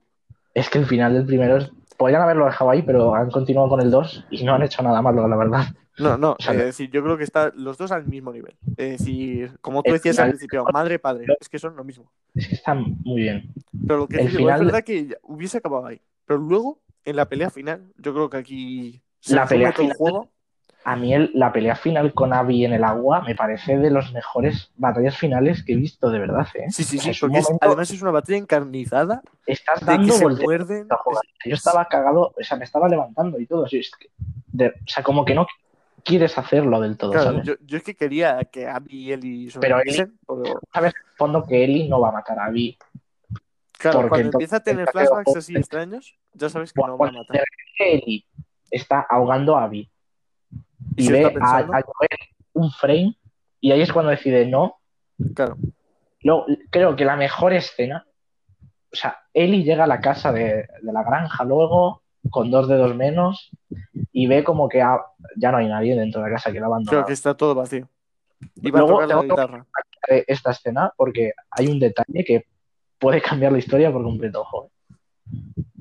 Es que el final del primero es. Podrían haberlo dejado ahí, pero han continuado con el 2 y no han hecho nada malo, la verdad. No, no, O sea, es decir, yo creo que están los dos al mismo nivel. Es decir, como tú decías al principio, madre, padre, es que son lo mismo. Es que está muy bien. Pero lo que El final- es verdad que hubiese acabado ahí. Pero luego, en la pelea final, yo creo que aquí se La pelea final- juego. a mí el- la pelea final con Abby en el agua me parece de los mejores batallas finales que he visto, de verdad. ¿eh? Sí, sí, O sí, sea, porque es- además es una batalla encarnizada estás dando jugar. Yo estaba cagado, o sea, me estaba levantando y todo. así, es que- de- o sea, como que no quieres hacerlo del todo, Claro, ¿sabes? yo, yo es que quería que Abby y Ellie Pero sobreviviesen, pero Sabes, en el fondo, que Ellie no va a matar a Abby. Claro, porque cuando empieza a tener flashbacks así extraños, ya sabes que no va a matar. Ellie está ahogando a Abby Y ve a, a Joel un frame y ahí es cuando decide no. Claro, Luego, creo que la mejor escena, o sea, Ellie llega a la casa de, de la granja luego con dos dedos menos y ve como que ha- ya no hay nadie dentro de la casa que la ha creo que está todo vacío. Y va a Luego tocar la guitarra. de esta escena porque hay un detalle que puede cambiar la historia por completo. ojo,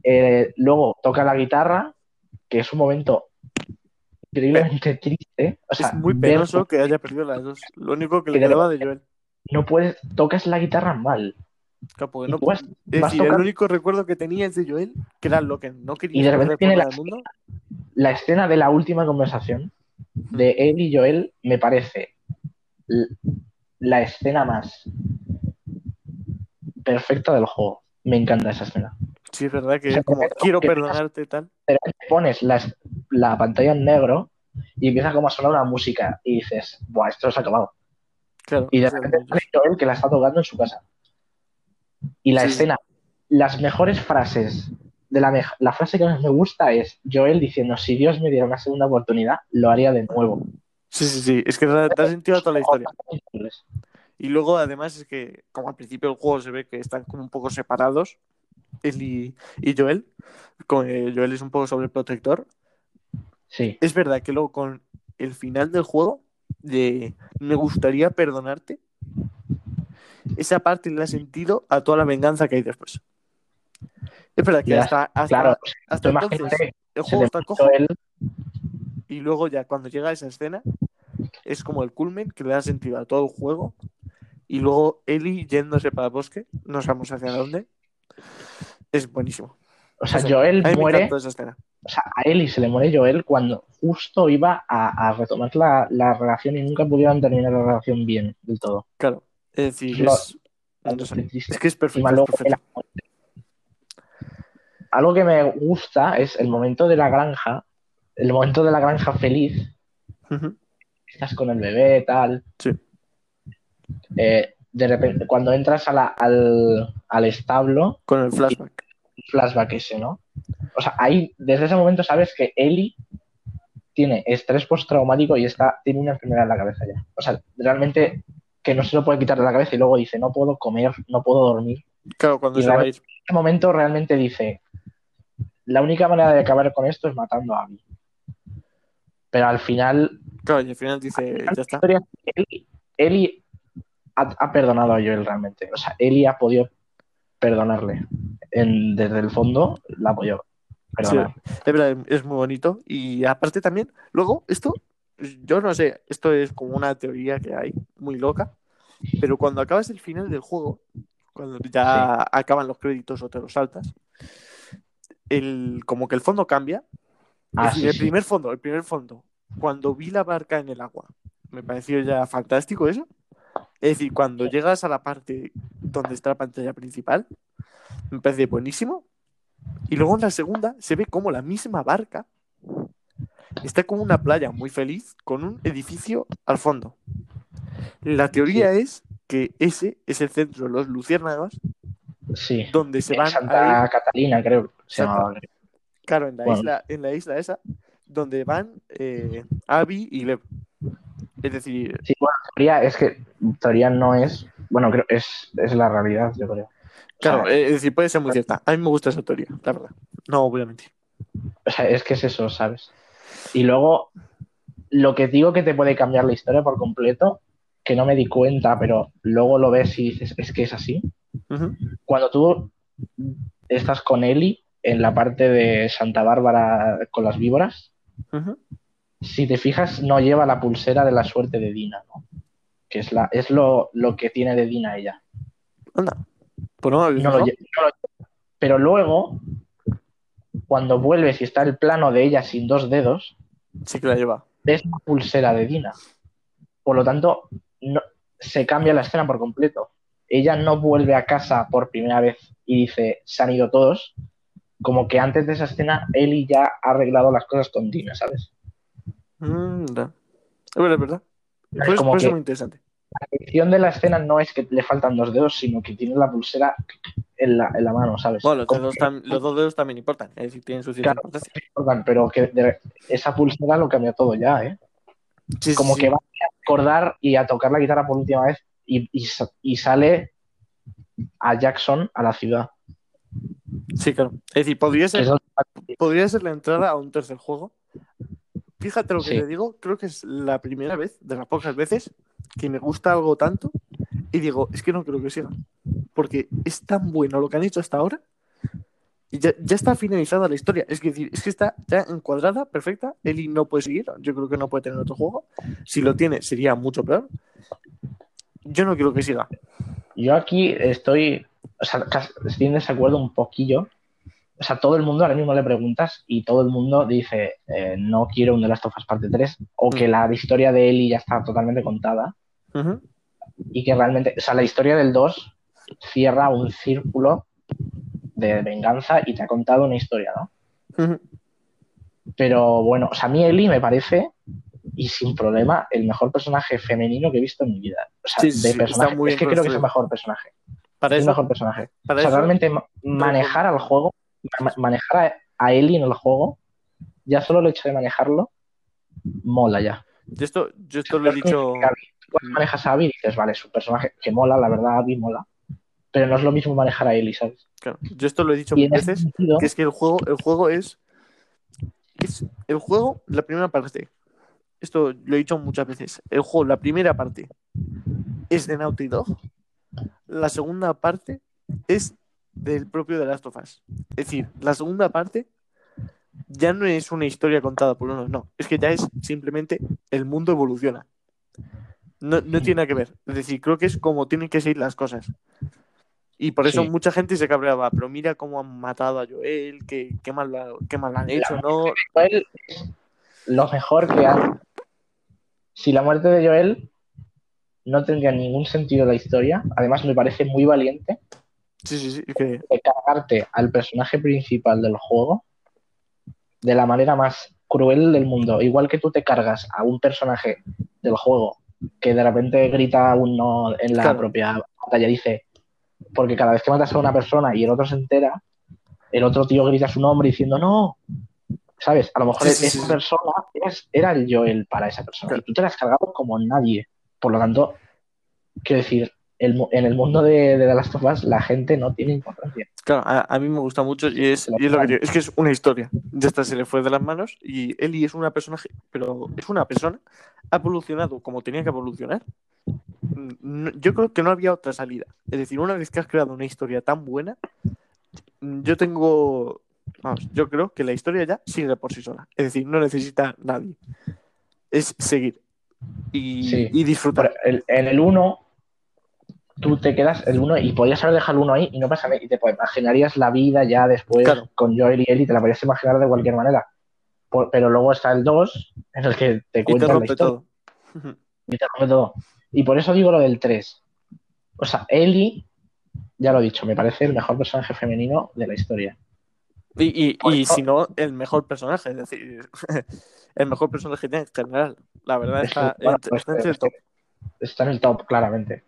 eh. Luego toca la guitarra, que es un momento increíblemente triste. O sea, es muy ver penoso que haya perdido las dos. Lo único que le Que quedaba de Joel. no puedes, tocas la guitarra mal. Y no- vas- es el único recuerdo que tenía es de Joel, que era lo que no quería Y de repente tiene nada la- del mundo. La escena de la última conversación de él y Joel me parece la escena más perfecta del juego. Me encanta esa escena. Sí, es verdad que O sea, como quiero que- perdonarte y tal. repente pones la, la pantalla en negro y empieza como a sonar una música y dices, Buah, esto se ha acabado. Claro. Y de repente sale Joel que la está tocando en su casa. Y la Sí. escena, las mejores frases, de la, la frase que más me gusta es Joel diciendo, si Dios me diera una segunda oportunidad, lo haría de nuevo. Sí, sí, sí. Es que da, da sentido toda la historia. Y luego, además, es que, como al principio del juego se ve que están como un poco separados, él y, y Joel, con, eh, Joel es un poco sobreprotector. Sí, Es verdad que luego con el final del juego, de me gustaría perdonarte, esa parte le da sentido a toda la venganza que hay después. Es verdad que Ya, hasta, hasta, claro. hasta Tú entonces el juego está cojo él, y luego ya cuando llega esa escena es como el culmen que le da sentido a todo el juego y luego Ellie yéndose para el bosque, no sabemos hacia dónde, es buenísimo. o sea, O sea, Joel A muere, esa escena. o sea, a Ellie se le muere Joel cuando justo iba a, a retomar la, la relación y nunca pudieron terminar la relación bien del todo. Claro, es decir, Lo- es, es que es perfecto. Es. Algo que me gusta es el momento de la granja, el momento de la granja feliz, estás con el bebé, tal. Sí. Eh, de repente, cuando entras a la- al, al establo, Con el flashback. flashback ese, ¿no? O sea, ahí, desde ese momento sabes que Ellie tiene estrés postraumático y está, tiene una enfermedad en la cabeza ya. O sea, realmente que no se lo puede quitar de la cabeza y luego dice, no puedo comer, no puedo dormir. Claro, cuando Y se va a realmente- ir. En ese momento realmente dice, la única manera de acabar con esto es matando a Abby. Pero al final, Claro, y al final dice, ya está. Ellie ha, ha perdonado a Joel realmente. O sea, Ellie ha podido perdonarle. Desde el fondo la perdonar. Es verdad, es muy bonito. Y aparte también, luego, esto, yo no sé, esto es como una teoría que hay, muy loca, pero cuando acabas el final del juego, cuando ya acaban los créditos o te los saltas, el, como que el fondo cambia. Ah, Es decir, sí, el primer fondo, el primer fondo, cuando vi la barca en el agua, me pareció ya fantástico eso. Es decir, cuando llegas a la parte donde está la pantalla principal, me parece buenísimo. Y luego en la segunda se ve como la misma barca está como una playa muy feliz con un edificio al fondo. La teoría es que ese es el centro de los luciérnagas Sí. donde se En van a ir Santa Catalina, creo. Se. Claro, en la, Bueno. isla, en la isla esa, donde van eh, Abby y Lev. Es decir, Sí, bueno, teoría es que teoría no es. Bueno, creo es, es la realidad, yo creo. O sea, claro, es decir, puede ser muy cierta. A mí me gusta esa teoría, la verdad. No, mentir. O sea, es que es eso, ¿sabes? Y luego, lo que digo que te puede cambiar la historia por completo, que no me di cuenta, pero luego lo ves y dices, es que es así. Cuando tú estás con Ellie en la parte de Santa Bárbara con las víboras, Ujú. Si te fijas, no lleva la pulsera de la suerte de Dina, ¿no? Que es, la, es lo, lo que tiene de Dina ella. Anda. Pues no, No lo. Pero luego, cuando vuelves y está el plano de ella sin dos dedos, Sí que la lleva. ves la pulsera de Dina. Por lo tanto, se cambia la escena por completo. Ella no vuelve a casa por primera vez y dice, se han ido todos. Como que antes de esa escena, Eli ya ha arreglado las cosas con Dina, ¿sabes? Mm. Es verdad, es verdad. Es Por eso, como por eso que- muy interesante. La edición de la escena no es que le faltan dos dedos, sino que tiene la pulsera en la, en la mano, ¿sabes? Bueno, los, Como dedos que tam- los dos dedos también importan. Es decir, tienen su cierta Claro. importan, pero que de- esa pulsera lo cambia todo ya, ¿eh? Sí, Como sí. que va a acordar y a tocar la guitarra por última vez y, y y sale a Jackson a la ciudad. Sí, claro. Es decir, podría ser, podría ser la entrada a un tercer juego. Fíjate lo que Sí. te digo, creo que es la primera vez, de las pocas veces, que me gusta algo tanto y digo, es que no creo que siga. Porque es tan bueno lo que han hecho hasta ahora y ya, ya está finalizada la historia. Es que, decir, es que está ya encuadrada, perfecta. Eli no puede seguir, yo creo que no puede tener otro juego. Si lo tiene, sería mucho peor. Yo no quiero que siga. Yo aquí estoy, o sea, estoy en desacuerdo un poquillo. O sea, todo el mundo ahora mismo le preguntas y todo el mundo dice, eh, no quiero un The Last of Us parte 3 o que Mm. la historia de Ellie ya está totalmente contada y que realmente, o sea, la historia del 2 cierra un círculo de venganza y te ha contado una historia, ¿no? Pero bueno, o sea, a mí Ellie me parece, y sin problema, el mejor personaje femenino que he visto en mi vida. O sea, Sí, de sí, personaje. es que creo que es el mejor personaje. Para Es el mejor personaje. para O sea, eso- realmente ma- manejar al juego, ma- manejar a, a Ellie en el juego, ya solo el hecho de manejarlo, mola ya. yo esto, yo esto lo he dicho. cuando manejas a Abby y dices, vale, es un personaje que mola, la verdad, Abby mola. Pero no es lo mismo manejar a Ellie, ¿sabes? Claro, yo esto lo he dicho ese veces. sentido, que es que el juego, el juego es, es el juego, la primera parte. Esto lo he dicho muchas veces. El juego, la primera parte es de Naughty Dog. La segunda parte es del propio The Last of Us. Es decir, la segunda parte ya no es una historia contada por uno, no. Es que ya es simplemente el mundo evoluciona. No, no tiene nada que ver. Es decir, creo que es como tienen que seguir las cosas. Y por eso Sí. mucha gente se cabreaba, pero mira cómo han matado a Joel, qué, qué mal, lo- qué mal han hecho, ¿no? Joel es lo mejor que han. Si la muerte de Joel no tendría ningún sentido la historia, además me parece muy valiente Sí, sí, sí, que de cargarte al personaje principal del juego de la manera más cruel del mundo. Igual que tú te cargas a un personaje del juego que de repente grita uno en la Claro. propia batalla, dice, porque cada vez que matas a una persona y el otro se entera, el otro tío grita su nombre diciendo, no, ¿sabes? A lo mejor Sí, sí, esa sí. persona era el Joel para esa persona Claro. y tú te la has cargado como nadie. Por lo tanto, quiero decir, el en el mundo de, de The Last of Us la gente no tiene importancia. Claro, a, a mí me gusta mucho y es, y es lo que digo, es que es una historia. Ya está, se le fue de las manos y Ellie es una personaje, pero es una persona, ha evolucionado como tenía que evolucionar. Mm, No- yo creo que no había otra salida. Es decir, una vez que has creado una historia tan buena, mm, yo tengo, vamos, yo creo que la historia ya sigue por sí sola. Es decir, no necesita nadie. Es seguir y, Sí. y disfrutar. Pero el- en el 1, tú te quedas el 1 y podías haber dejado el 1 ahí y no pasa nada. Y te pues, imaginarías la vida ya después Claro. con Joel y Ellie, te la podías imaginar de cualquier manera. Por- pero luego está el 2, en el que te Y te cuentan la rompe historia todo. y te rompe todo. Y por eso digo lo del 3. O sea, Ellie, ya lo he dicho, me parece el mejor personaje femenino de la historia. Y, y, y si no, el mejor personaje, es decir, el mejor personaje en general. La verdad Es que, está, bueno, entre- pues, está entre el top. Está en el top, claramente.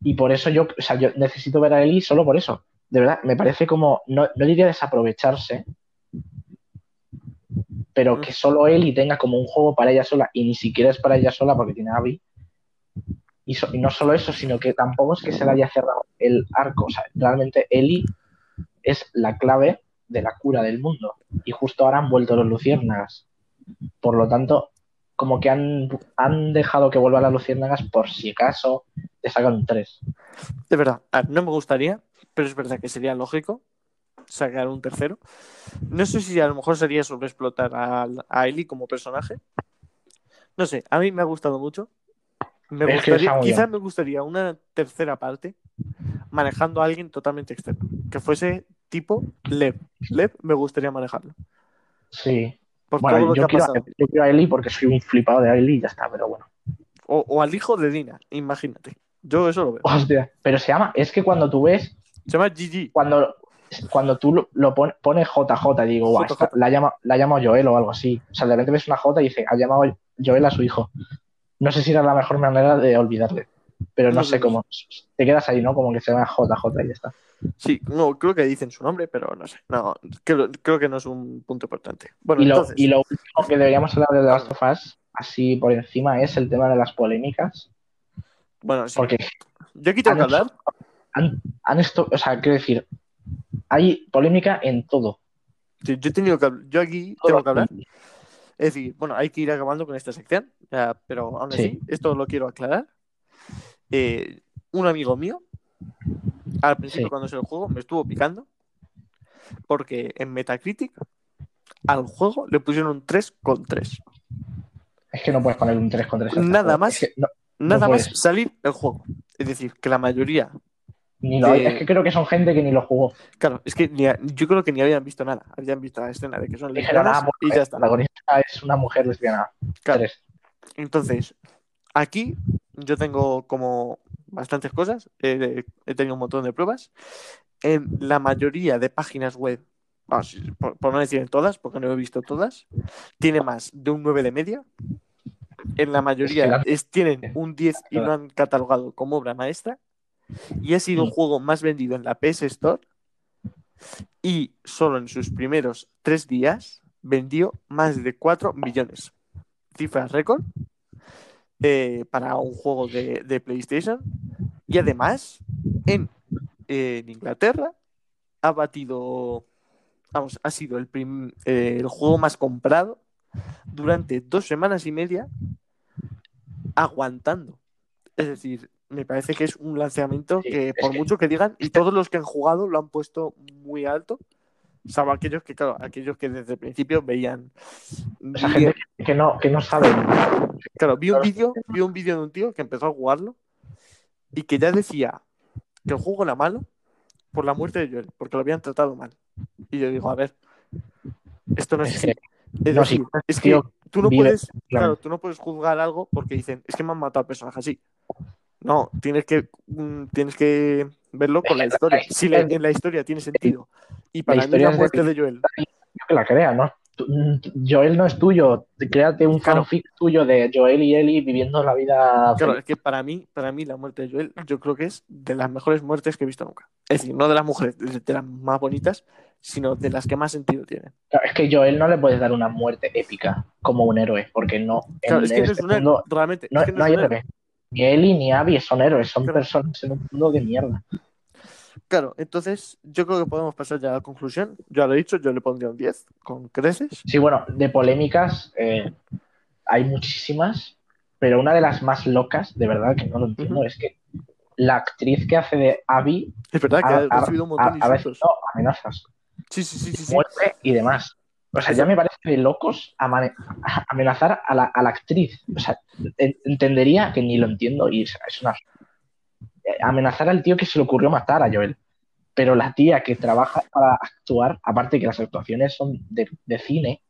Y por eso yo, o sea, yo necesito ver a Ellie solo por eso. De verdad, me parece como, no, no diría desaprovecharse, pero que solo Ellie tenga como un juego para ella sola, y ni siquiera es para ella sola porque tiene a Abby. Y, so- y no solo eso, sino que tampoco es que se le haya cerrado el arco. O sea, realmente Ellie es la clave de la cura del mundo. Y justo ahora han vuelto los luciérnagas. Por lo tanto, como que han, han dejado que vuelvan las luciérnagas por si acaso te sacan un 3. De verdad, no me gustaría, pero es verdad que sería lógico sacar un tercero. No sé si a lo mejor sería sobreexplotar a, a Ellie como personaje. No sé, a mí me ha gustado mucho. Me Es gustaría, está muy quizá bien. me gustaría una tercera parte manejando a alguien totalmente externo. Que fuese tipo Lev. Lev me gustaría manejarlo. Sí. Por todo Bueno, lo que yo quiero, a, yo quiero a Ellie porque soy un flipado de Ellie y ya está, pero bueno. O, o al hijo de Dina, imagínate. Yo eso lo veo. Hostia, pero se llama, es que cuando tú ves, Se llama GG. cuando, cuando tú lo, lo pon- pones JJ, digo, guau, JJ. esta- la, llama, la ha llamado Joel o algo así. O sea, de repente ves una J y dice, ha llamado Joel a su hijo. No sé si era la mejor manera de olvidarle, pero no, No sé cómo. Te quedas ahí, ¿no? Como que se llama JJ y ya está. Sí, no, creo que dicen su nombre, pero no sé. No, creo, creo que no es un punto importante. Bueno, Y lo, entonces, y lo último que deberíamos hablar de The Last of Us, así por encima, es el tema de las polémicas. bueno, sí. Porque Yo aquí tengo que hablar. han, han esto, o sea, quiero decir, hay polémica en todo. Sí, yo he tenido que hablar. Yo aquí todo. tengo que hablar. Es decir, bueno, hay que ir acabando con esta sección, ya, pero aún así, Sí. esto lo quiero aclarar. Eh, un amigo mío, al principio Sí. cuando se el juego, me estuvo picando porque en Metacritic al juego le pusieron un 3,3. Es que no puedes poner un 3 con 3. Nada más. Nada más salir el juego. Es decir, que la mayoría. Ni lo, de- Es que creo que son gente que ni lo jugó. Claro, es que ni a- yo creo que ni habían visto nada. Habían visto la escena de que son lesbianas bueno, y ya está. La protagonista es una mujer lesbiana. Claro. Entonces, aquí yo tengo como bastantes cosas, eh, he tenido un montón de pruebas. En la mayoría de páginas web, vamos, por, por no decir en todas, porque no he visto todas, tiene más de un 9 de media. En la mayoría es- tienen un 10 y lo han catalogado como obra maestra. Y ha sido el Mm. juego más vendido en la PS Store. Y solo en sus primeros tres días vendió más de 4 millones. Cifra récord eh, para un juego de, de PlayStation. Y además, en, en Inglaterra ha batido, vamos, ha sido el, prim- eh, el juego más comprado durante dos semanas y media, aguantando. Es decir, me parece que es un lanzamiento que por mucho que digan, y todos los que han jugado lo han puesto muy alto, salvo aquellos que, claro, aquellos que desde el principio veían... Esa gente que, no, que no sabe. Claro, vi un vídeo, vi un vídeo de un tío que empezó a jugarlo y que ya decía que el juego era malo por la muerte de Joel, porque lo habían tratado mal. Y yo digo, a ver, esto no es Es que, Es no, sí, es que tú no puedes, claro. tú no puedes juzgar algo porque dicen, es que me han matado al personaje así. No, tienes que, mm, tienes que verlo con la Es historia. la Si la- en la historia tiene sentido. Y para mí la es de- muerte de Joel, que la crea, ¿no? Tú- Joel no es tuyo. Créate un Claro. fanfic tuyo de Joel y Ellie viviendo la vida. Claro, feliz. es que para mí, para mí la muerte de Joel, yo creo que es de las mejores muertes que he visto nunca. Es decir, no de las mujeres, de las más bonitas, sino de las que más sentido tienen. Claro, es que Joel no le puedes dar una muerte épica como un héroe, porque no. Claro, es que no es este un héroe, realmente. no, es que no no es hay héroe. héroe. Ni Ellie ni Abby son héroes, son Claro. personas en un mundo de mierda. Claro, entonces yo creo que podemos pasar ya a la conclusión. Ya lo he dicho, yo le pondría un 10 con creces. Sí, bueno, de polémicas eh, hay muchísimas, pero una de las más locas, de verdad que no lo entiendo, es que la actriz que hace de Abby Es verdad que ha, recibido un montón de ha insultos. recibido amenazas, Sí, sí, sí, sí. sí. muerte y demás. O sea, ya me parece de locos amenazar a la, a la actriz. O sea, en- entendería que ni lo entiendo y es, una... eh, Amenazar al tío que se le ocurrió matar a Joel. Pero la tía que trabaja para actuar, aparte que las actuaciones son de, de cine,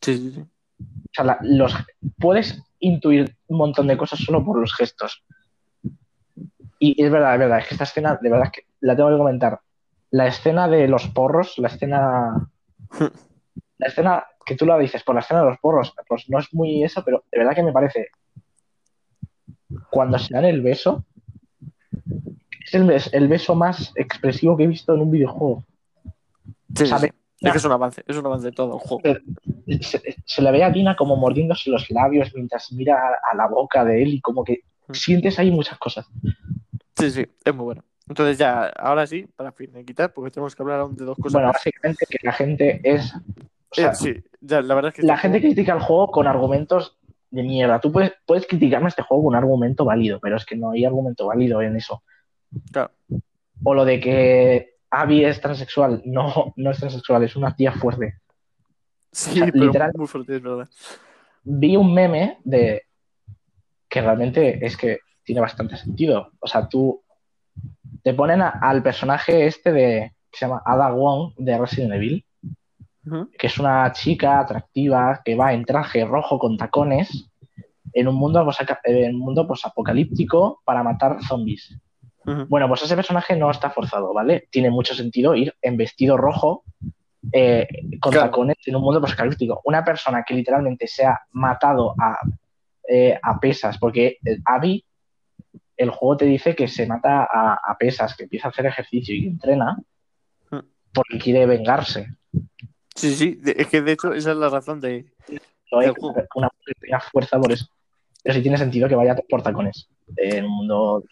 Sí, sí, sí. o sea, la- los, puedes intuir un montón de cosas solo por los gestos. Y es verdad, es verdad, es que esta escena, de verdad, es que la tengo que comentar. La escena de los porros, la escena. La escena que tú la dices, por la escena de los porros, pues no es muy eso, pero de verdad que me parece. Cuando se dan el beso, es el, bes- el beso más expresivo que he visto en un videojuego. Sí, sí. Es que es un avance, es un avance de todo el juego. se, se le ve a Tina como mordiéndose los labios mientras mira a, a la boca de él y como que Mm. sientes ahí muchas cosas. Sí, sí, es muy bueno. Entonces ya, ahora sí, para finiquitar, porque tenemos que hablar aún de dos cosas Bueno, más. básicamente que la gente es... sea, Eh, sí, ya, la verdad es que la gente critica el juego con argumentos de mierda. Tú puedes, puedes criticarme este juego con un argumento válido, pero es que no hay argumento válido en eso. Claro. O lo de que Abby es transexual. No, no es transexual, es una tía fuerte. Sí, o sea, pero literal- muy fuerte, es verdad. vi un meme de que realmente es que tiene bastante sentido. O sea, tú te ponen a- al personaje este de que se llama Ada Wong de Resident Evil Que es una chica atractiva que va en traje rojo con tacones en un mundo, en un mundo posapocalíptico para matar zombies. Bueno, pues ese personaje no está forzado, ¿vale? Tiene mucho sentido ir en vestido rojo eh, con Claro. tacones en un mundo posapocalíptico. Una persona que literalmente se ha matado a, eh, a pesas, porque eh, Abby, el juego te dice que se mata a, a pesas, que empieza a hacer ejercicio y que entrena porque quiere vengarse. Sí, sí, es que de hecho esa es la razón de... No hay una tenga fuerza por eso. Pero sí tiene sentido que vaya por tacones eh, en un mundo.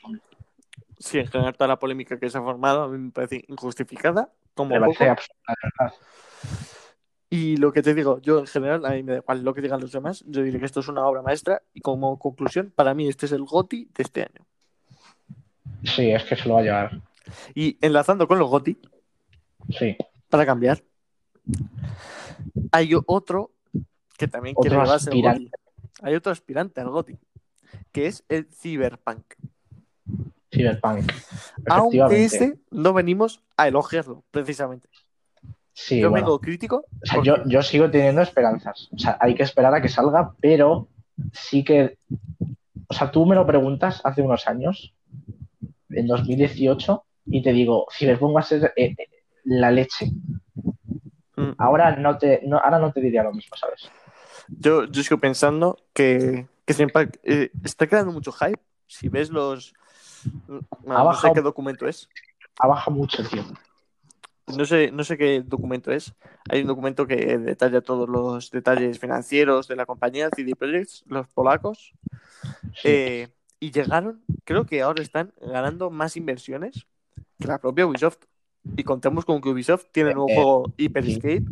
Sí, en general toda la polémica que se ha formado a mí me parece injustificada, como Me parece poco. absurda, de verdad. Y lo que te digo, yo en general, a mí me da igual lo que digan los demás, yo diré que esto es una obra maestra y como conclusión, para mí este es el GOTI de este año. Sí, es que se lo va a llevar. Y enlazando con los GOTI, Sí. para cambiar, hay otro que también quiere llevarse el. Hay otro aspirante al GOTI, que es el Cyberpunk. Cyberpunk. Aunque este no venimos a elogiarlo, precisamente. Sí, Yo bueno. vengo crítico. O sea, porque- yo, yo sigo teniendo esperanzas. O sea, hay que esperar a que salga, pero sí que. O sea, tú me lo preguntas hace unos años, en 2018, y te digo, Cyberpunk va a ser eh, eh, la leche. Mm. Ahora no te, no, ahora no te diría lo mismo, ¿sabes? Yo, yo sigo pensando que, eh, está creando mucho hype. Si ves los. No, no sé qué documento es. Ha bajado mucho, tío. No sé, no sé qué documento es. Hay un documento que detalla todos los detalles financieros de la compañía CD Projekt, los polacos. Sí. Eh, y llegaron, creo que ahora están ganando más inversiones que la propia Ubisoft. Y contamos con que Ubisoft tiene el nuevo Eh, juego Hyper Escape,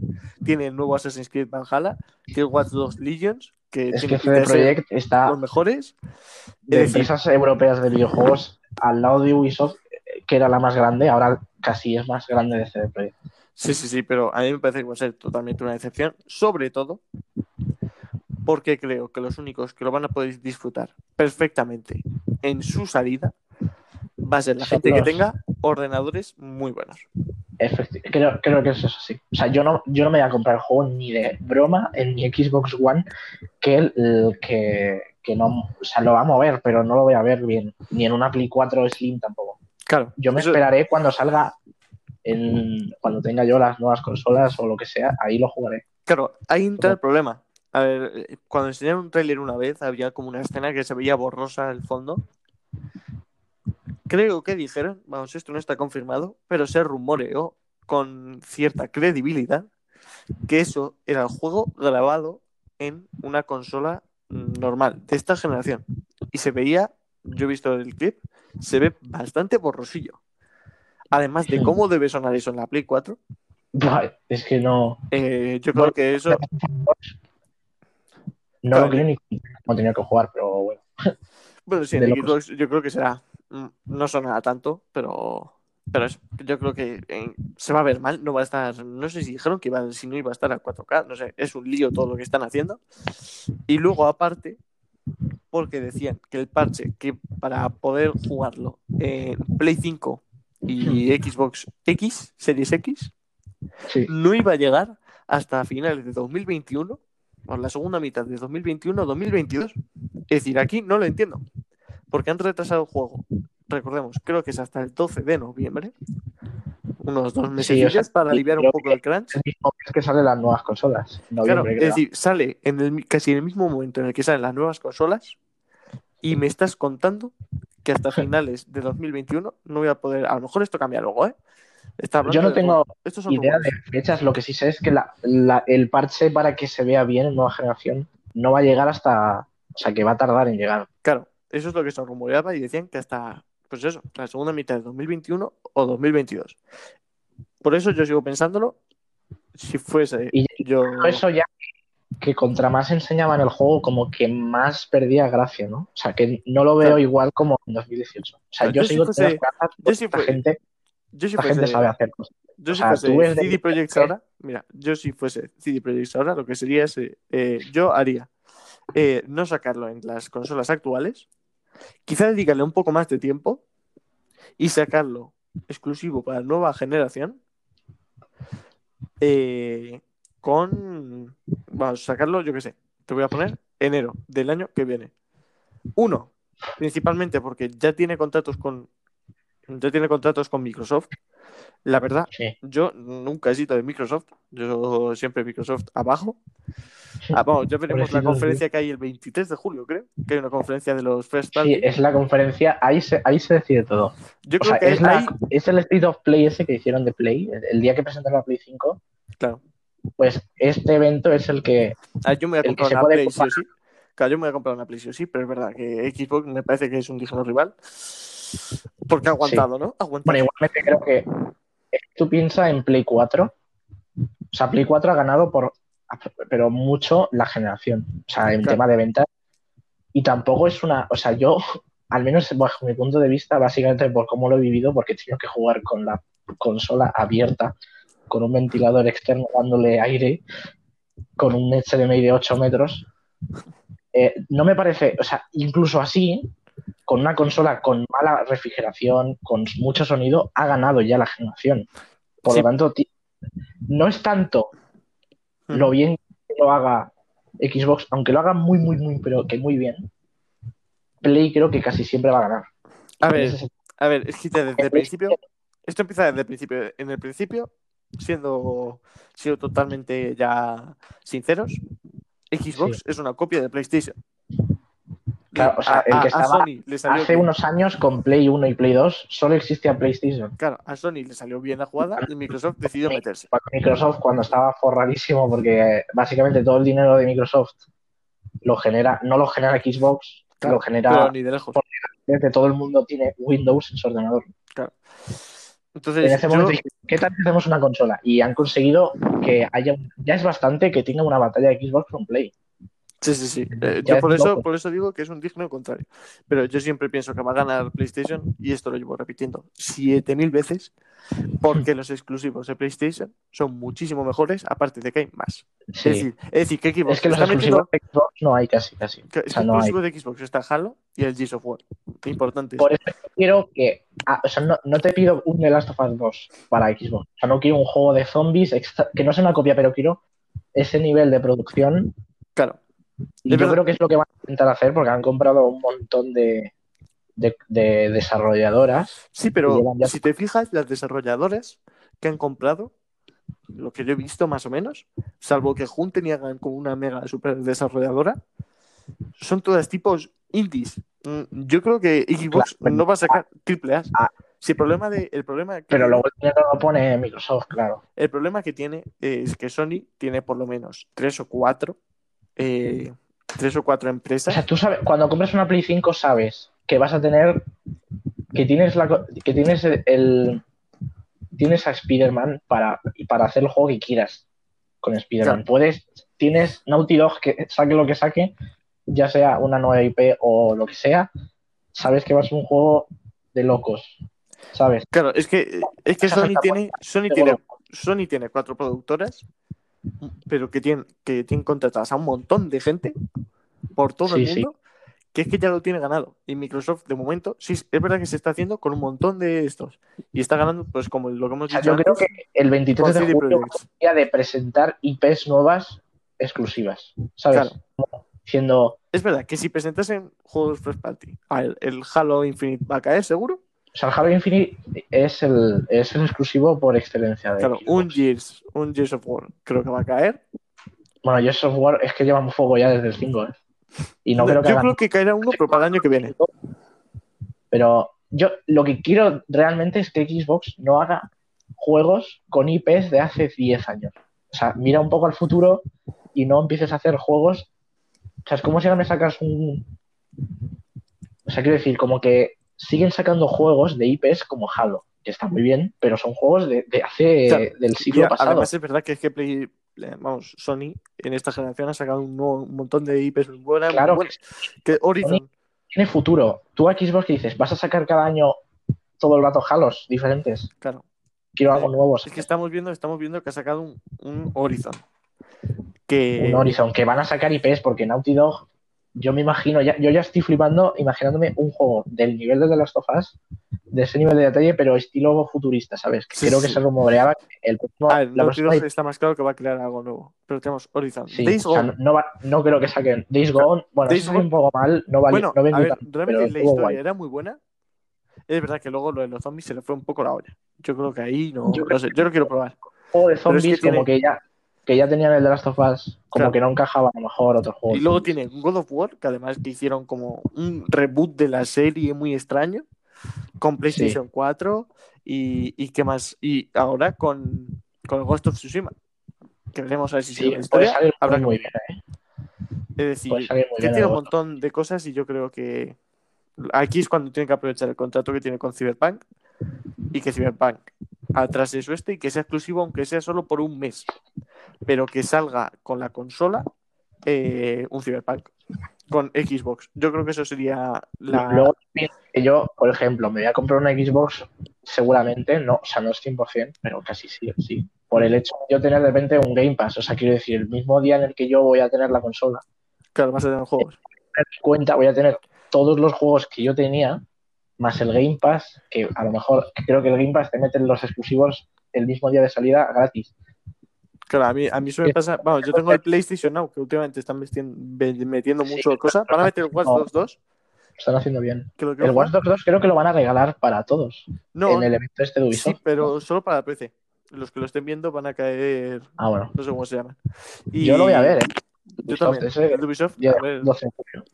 tiene el nuevo Assassin's Creed Valhalla, tiene Watch Dogs Legions, que es tiene que CD Projekt está los mejores. de Es decir, empresas europeas de videojuegos al lado de Ubisoft, eh, que era la más grande, ahora casi es más grande de CD Projekt. Sí, sí, sí, pero a mí me parece que va a ser totalmente una decepción, sobre todo porque creo que los únicos que lo van a poder disfrutar perfectamente en su salida va a ser la gente que tenga ordenadores muy buenos. Efecti- Creo, creo que eso es así. O sea, yo no, yo no me voy a comprar el juego ni de broma en mi Xbox One que, el, el que, que no, o sea, lo va a mover, pero no lo voy a ver bien. Ni en una Play 4 Slim tampoco. Claro, Yo me eso- esperaré cuando salga, en, cuando tenga yo las nuevas consolas o lo que sea, ahí lo jugaré. Claro, ahí entra el problema. A ver, eh, cuando enseñaron un tráiler una vez, había como una escena que se veía borrosa al fondo. Creo que dijeron, vamos, esto no está confirmado, pero se rumoreó con cierta credibilidad que eso era el juego grabado en una consola normal de esta generación. Y se veía, yo he visto el clip, se ve bastante borrosillo. Además de cómo debe sonar eso en la Play 4, Buah, Es que no, eh, yo creo Bueno, que eso no Claro. lo creo ni cómo tenía que jugar, pero bueno. Bueno, sí, en. Xbox yo creo que será. Mm, No sonará tanto, pero. Pero eso, yo creo que eh, se va a ver mal, no va a estar. No sé si dijeron que iba, si no iba a estar a 4K, no sé, es un lío todo lo que están haciendo. Y luego, aparte, porque decían que el parche que para poder jugarlo en Play 5 y Xbox X, Series X, Sí. no iba a llegar hasta finales de 2021, o la segunda mitad de 2021 o 2022. Es decir, aquí no lo entiendo, porque han retrasado el juego. Recordemos, creo que es hasta el 12 de noviembre, unos dos meses o sea, para aliviar un poco el crunch. Es el mismo mes que salen las nuevas consolas. Claro, es decir, sale en el, casi en el mismo momento en el que salen las nuevas consolas y me estás contando que hasta finales de 2021 no voy a poder. A lo mejor esto cambia luego, ¿eh? Está Yo no de- tengo estos son idea de rumores. fechas, lo que sí sé es que la- la- el parche para que se vea bien en nueva generación no va a llegar hasta, o sea, que va a tardar en llegar. Claro, eso es lo que se rumoreaba y decían que hasta, pues eso, la segunda mitad de 2021 o 2022. Por eso yo sigo pensándolo, si fuese Y- yo... Por eso ya que contra más enseñaban el juego, como que más perdía gracia, ¿no? O sea, que no lo veo Claro. igual como en 2018. O sea, yo, si sigo fuese- esperanzas yo si gente, yo si esta gente fuese, sabe hacer cosas. yo o si sea, fuese de- CD Projekt ahora, mira, yo si fuese CD Projekt ahora, lo que sería es, eh, eh, yo haría eh, no sacarlo en las consolas actuales, quizá dedicarle un poco más de tiempo y sacarlo exclusivo para nueva generación. eh, con. Vamos sacarlo, yo qué sé. Te voy a poner enero del año que viene. Uno, principalmente porque ya tiene contratos con. Ya tiene contratos con Microsoft. La verdad, Sí. yo nunca he sido de Microsoft. Yo siempre Microsoft abajo. Ah, vamos, ya veremos la conferencia que hay el 23 de julio, creo. Que hay una conferencia de los First Party. Sí, es la conferencia, ahí se, ahí se decide todo. Yo O creo sea, que es, la- ahí. es el State of Play ese que hicieron de Play, el, el día que presentaron la Play 5, Claro. pues este evento es el que Ah, yo me voy a comprar una Play sí sí. Claro, yo me voy a comprar una Play sí o sí, pero es verdad que Xbox me parece que es un digno rival. Porque ha aguantado, ¿no? Aguantado. Bueno, igualmente creo que tú piensas en Play 4. O sea, Play 4 ha ganado por pero mucho la generación. O sea, en Claro. tema de ventas. Y tampoco es una. O sea, yo, al menos bajo mi punto de vista, básicamente por cómo lo he vivido, porque he tenido que jugar con la consola abierta, con un ventilador externo dándole aire, con un HDMI de 8 metros. eh, no me parece. O sea, incluso así, con una consola con mala refrigeración, con mucho sonido, ha ganado ya la generación. Por Sí. lo tanto, no es tanto lo bien que lo haga Xbox, aunque lo haga muy, muy, muy, pero que muy bien, Play creo que casi siempre va a ganar. A ver, sentido. a ver, es que desde el Es- principio. Esto empieza desde el principio. En el principio, siendo, siendo totalmente ya sinceros, Xbox Sí. es una copia de PlayStation. Claro, o sea, a, el que a- estaba Sony le salió Hace bien. unos años con Play 1 y Play 2 solo existía PlayStation. Claro, a Sony le salió bien la jugada y Microsoft decidió meterse. Microsoft, cuando estaba forradísimo, porque eh, básicamente todo el dinero de Microsoft lo genera, no lo genera Xbox, Claro, lo genera ni de lejos. desde todo el mundo tiene Windows en su ordenador. Entonces, en ese yo- momento dije, ¿qué tal hacemos una consola? Y han conseguido que haya, ya es bastante que tenga una batalla de Xbox con Play. Sí, sí, sí. Eh, yo es por eso, loco. por eso digo que es un digno contrario. Pero yo siempre pienso que va a ganar PlayStation, y esto lo llevo repitiendo 7000 veces, porque los exclusivos de PlayStation son muchísimo mejores, aparte de que hay más. Sí. Es decir, es decir, que Xbox Es que los metiendo- exclusivos de Xbox no hay casi, casi. que- O sea, que no hay. exclusivo de Xbox está Halo y el Gears of War. Importante. Por eso quiero que. ah, o sea, no, no te pido un The Last of Us 2 para Xbox. O sea, no quiero un juego de zombies extra- que no sea una copia, pero quiero ese nivel de producción. Claro. Y yo creo que es lo que van a intentar hacer porque han comprado un montón de, de, de desarrolladoras. Sí, pero ya- si te fijas, las desarrolladoras que han comprado, lo que yo he visto más o menos, salvo que junten y hagan como una mega super desarrolladora, son todas tipos indies. Mm, Yo creo que Xbox Claro. no va a sacar triple A. Ah. Si el problema de el problema que, Pero luego el dinero lo pone Microsoft, claro. el problema que tiene es que Sony tiene por lo menos tres o cuatro eh, tres o cuatro O empresas. sea, tú sabes, cuando compras una Play 5 sabes que vas a tener, que tienes la, que tienes el, el- tienes a Spider-Man para, para hacer el juego que quieras con Spider-Man. Claro. Puedes, tienes Naughty Dog que saque lo que saque, ya sea una nueva IP o lo que sea, sabes que va a ser un juego de locos, ¿sabes? Claro, es que es que Sony tiene Sony tiene Sony tiene cuatro productoras, pero que tienen, que tienen contratadas a un montón de gente por todo el sí. mundo, que es que ya lo tiene ganado. Y Microsoft, de momento, sí, es verdad que se está haciendo con un montón de estos. Y está ganando, pues como lo que hemos O sea, dicho yo creo que el 23 con de julio el día de presentar IPs nuevas exclusivas, ¿sabes? Claro. Siendo, Es verdad que si presentasen juegos first party, ver, el Halo Infinite va a caer seguro. O sea, el Halo Infinite es el, es el exclusivo por excelencia de Claro, Xbox. un Gears, un Gears of War creo que va a caer. Bueno, yo software es que llevamos fuego ya desde el 5, ¿eh? Y no, creo que Yo hagan- creo que caerá uno, pero para el año que viene. Pero yo lo que quiero realmente es que Xbox no haga juegos con IPs de hace 10 años. O sea, mira un poco al futuro y no empieces a hacer juegos. O sea, es como si ahora me sacas un. O sea, quiero decir, como que siguen sacando juegos de IPs como Halo, que está muy bien, pero son juegos de, de hace del siglo pasado. Además es verdad que es que Play, eh, vamos, Sony en esta generación ha sacado un, nuevo- un montón de IPs muy buenas, muy Claro buenas. Que Horizon, Tiene futuro. Tú a Xbox que dices, vas a sacar cada año todo el rato Halos diferentes. claro. Quiero algo Eh, nuevo. Es que estamos viendo, estamos viendo que ha sacado un, un Horizon. Que un Horizon, que van a sacar IPs porque Naughty Dog, yo me imagino, ya, yo ya estoy flipando imaginándome un juego del nivel de The Last of Us de ese nivel de detalle, pero estilo futurista, ¿sabes? Que Sí, creo sí, que se rumoreaba el próximo, A ver, la próxima está más claro que va a crear algo nuevo. Pero tenemos Horizon. Sí, Days o sea, Gone. no, va- no creo que saquen Days Gone. Bueno, Days es un Gone- poco mal, no vale, Bueno, no a ver, tanto, realmente la historia guay. era muy buena. Es verdad que luego lo de los zombies se le fue un poco la olla. Yo creo que ahí no, Yo no creo sé, yo lo quiero probar. juego de Pero es que zombies como tiene- que ya que ya tenían el The Last of Us, como Claro. que no encajaba a lo mejor otro juego. Y luego zombies. tiene God of War, que además que hicieron como un reboot de la serie muy extraño, con PlayStation 4 y, y qué más. Y ahora con, con el Ghost of Tsushima, que veremos a ver si Sí, sigue historia. salir Habrá muy bien, ¿eh? Es decir, que tiene un montón de cosas y yo creo que aquí es cuando tiene que aprovechar el contrato que tiene con Cyberpunk y que Cyberpunk atrás de su este y que sea exclusivo aunque sea solo por un mes pero que salga con la consola eh, un Cyberpunk con Xbox yo creo que eso sería la Luego yo, por ejemplo, me voy a comprar una Xbox seguramente, no, o sea, no es 100%, pero casi sí, sí. Por el hecho de yo tener de repente un Game Pass, o sea, quiero decir, el mismo día en el que yo voy a tener la consola, claro vas a tener juegos cuenta voy a tener todos los juegos que yo tenía, más el Game Pass, que a lo mejor creo que el Game Pass te mete los exclusivos el mismo día de salida gratis. claro a mí, a mí eso me pasa vamos yo tengo el PlayStation Now que últimamente están metiendo, metiendo Sí, mucho cosa van a meter el Watch no. Dogs 2 Lo están haciendo bien. que El. Watch Dogs 2 creo que lo van a regalar para todos no en el evento este de sí Ubisoft. pero solo para PC los que lo estén viendo van a caer Ah, bueno. no sé cómo se llaman Y- Yo lo voy a ver, ¿eh? Yo también. ese Ubisoft, día a ver, 12 de julio.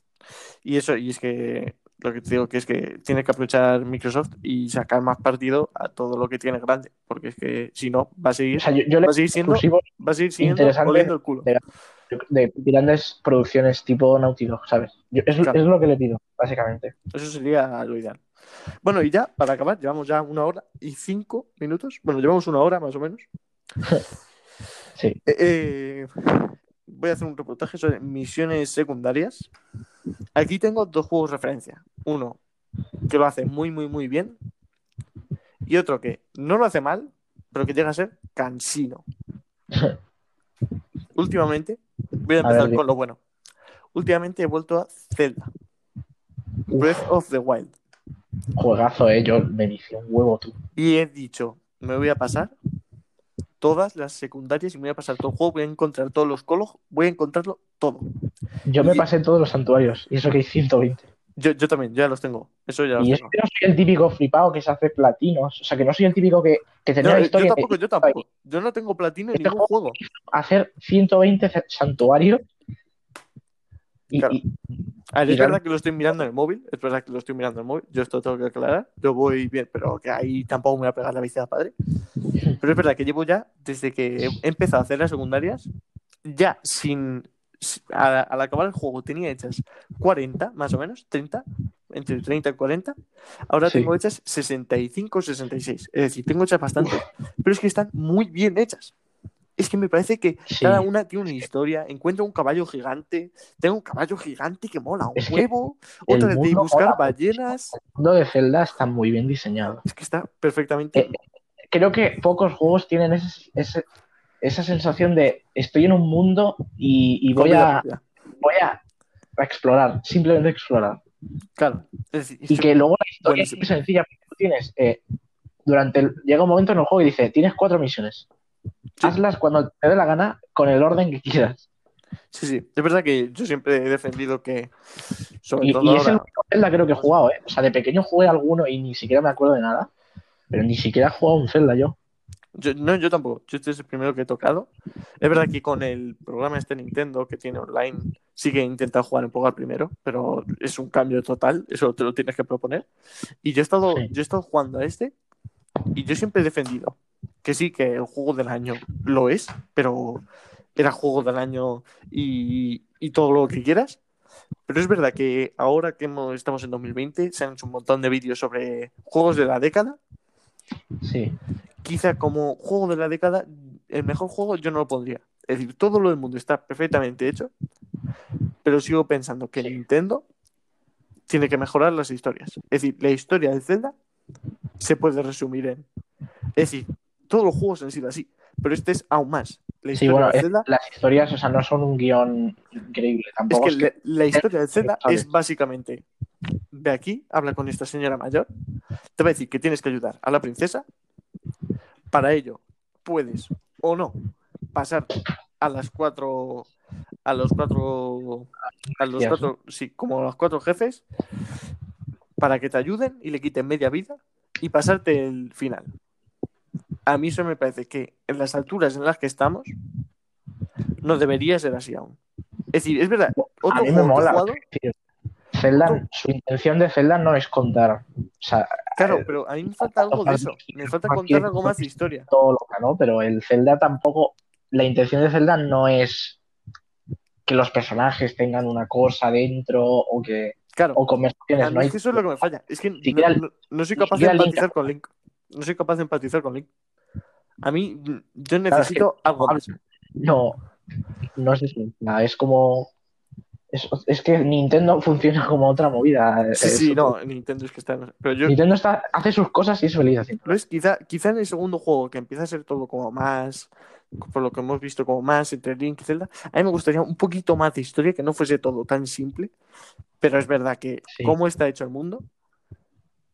y eso, y es que lo que te digo que es que tiene que aprovechar Microsoft y sacar más partido a todo lo que tiene grande, porque es que si no, va a seguir, O sea, yo, yo le va a seguir siendo, va a seguir oliendo el culo. de- de grandes producciones tipo Naughty Dog, ¿sabes? Yo- es, Claro. es lo que le pido, básicamente. Eso sería lo ideal. Bueno, y ya, para acabar, llevamos ya una hora y cinco minutos. Bueno, llevamos una hora más o menos. Sí. Eh, eh, voy a hacer un reportaje sobre misiones secundarias. Aquí tengo dos juegos de referencia. Uno que lo hace muy, muy, muy bien. Y otro que no lo hace mal, pero que llega a ser cansino. Últimamente, voy a A empezar ver, con lo bueno. Últimamente he vuelto a Zelda. Breath of the Wild. Juegazo, ¿eh? Yo me dije un huevo tú. Y he dicho, me voy a pasar todas las secundarias y me voy a pasar todo el juego, voy a encontrar todos los colos, voy a encontrarlo todo. Yo me Y- pasé todos los santuarios y eso que hay 120. Yo, yo también, ya los tengo. Eso ya Y es tengo. que no soy el típico flipado que se hace platinos. O sea, que no soy el típico que, que tenía No, la yo historia tampoco, yo tampoco. Yo no tengo platino en Este ningún juego. hacer 120 ce- santuarios. Y, Claro. y- ver, es verdad que lo estoy mirando en el móvil, es verdad que lo estoy mirando en el móvil, yo esto tengo que aclarar, yo voy bien, pero que ahí tampoco me voy a pegar la bici padre. Pero es verdad que llevo ya, desde que he empezado a hacer las secundarias, ya sin... Al, al acabar el juego tenía hechas 40, más o menos, 30, entre 30 y 40. Ahora Sí. tengo hechas 65 66. Es decir, tengo hechas bastante, pero es que están muy bien hechas. Es que me parece que Sí. cada una tiene una historia. Encuentro un caballo gigante. Tengo un caballo gigante que mola un Es huevo. Otra de buscar mola ballenas. el mundo de Zelda está muy bien diseñado. Es que está perfectamente. Eh, Creo que pocos juegos tienen ese- ese- esa sensación de estoy en un mundo y, y voy, a, voy a a explorar, simplemente explorar. Claro. Es Y que luego la historia es muy sencilla, tienes, eh, durante el- llega un momento en el juego y dice, tienes cuatro misiones. Sí. Hazlas cuando te dé la gana, con el orden que quieras. Sí, sí. Es verdad que yo siempre he defendido que. Sobre Y, todo y es el ahora. único Zelda creo que he jugado, ¿eh? O sea, de pequeño jugué alguno y ni siquiera me acuerdo de nada. Pero ni siquiera he jugado un Zelda yo. Yo, no, yo tampoco. Yo este es el primero que he tocado. Es verdad que con el programa este Nintendo que tiene online, sí que he intentado jugar un poco al primero, pero es un cambio total. Eso te lo tienes que proponer. Y yo he estado, Sí. yo he estado jugando a este y yo siempre he defendido que sí, que el juego del año lo es, pero era juego del año y, y todo lo que quieras. Pero es verdad que ahora que estamos en 2020, se han hecho un montón de vídeos sobre juegos de la década Sí. quizá como juego de la década, el mejor juego yo no lo pondría. Es decir, todo lo del mundo está perfectamente hecho, pero sigo pensando que Sí. Nintendo tiene que mejorar las historias. Es decir, la historia de Zelda se puede resumir en. Es decir, todos los juegos han sido así, pero este es aún más. La Sí, historia bueno, de es- Zelda las historias, o sea, no son un guion increíble es tampoco. que es que- la, la historia de Zelda es básicamente ve aquí, habla con esta señora mayor, Te va a decir que tienes que ayudar a la princesa. Para ello, puedes o no pasar a las cuatro. A los cuatro. A los cuatro. Sí, como a los cuatro jefes. Para que te ayuden y le quiten media vida. Y pasarte el final. A mí eso me parece que en las alturas en las que estamos. No debería ser así aún. Es decir, es verdad. Otro a mí me mola. Zelda, su intención de Zelda no es contar o sea, Claro, Eh, pero a mí me falta algo de eso. Me falta contar algo más de historia. todo lo que no, pero el Zelda tampoco. La intención de Zelda no es que los personajes tengan una cosa dentro o que Claro, o conversaciones. a mí No hay es que eso es lo que me falla. Es que no, soy capaz de Link empatizar con Link. No soy capaz de empatizar con Link. A mí, yo es que- necesito algo más. No, no es. Nada, es como. Es, es que Nintendo funciona como otra movida. Sí, Es- sí, no, Nintendo es que está. Pero yo, Nintendo está, hace sus cosas y es feliz haciendo. Quizá, quizá en el segundo juego, que empieza a ser todo como más, por lo que hemos visto, como más entre Link y Zelda, a mí me gustaría un poquito más de historia, que no fuese todo tan simple, pero es verdad que Sí. cómo está hecho el mundo,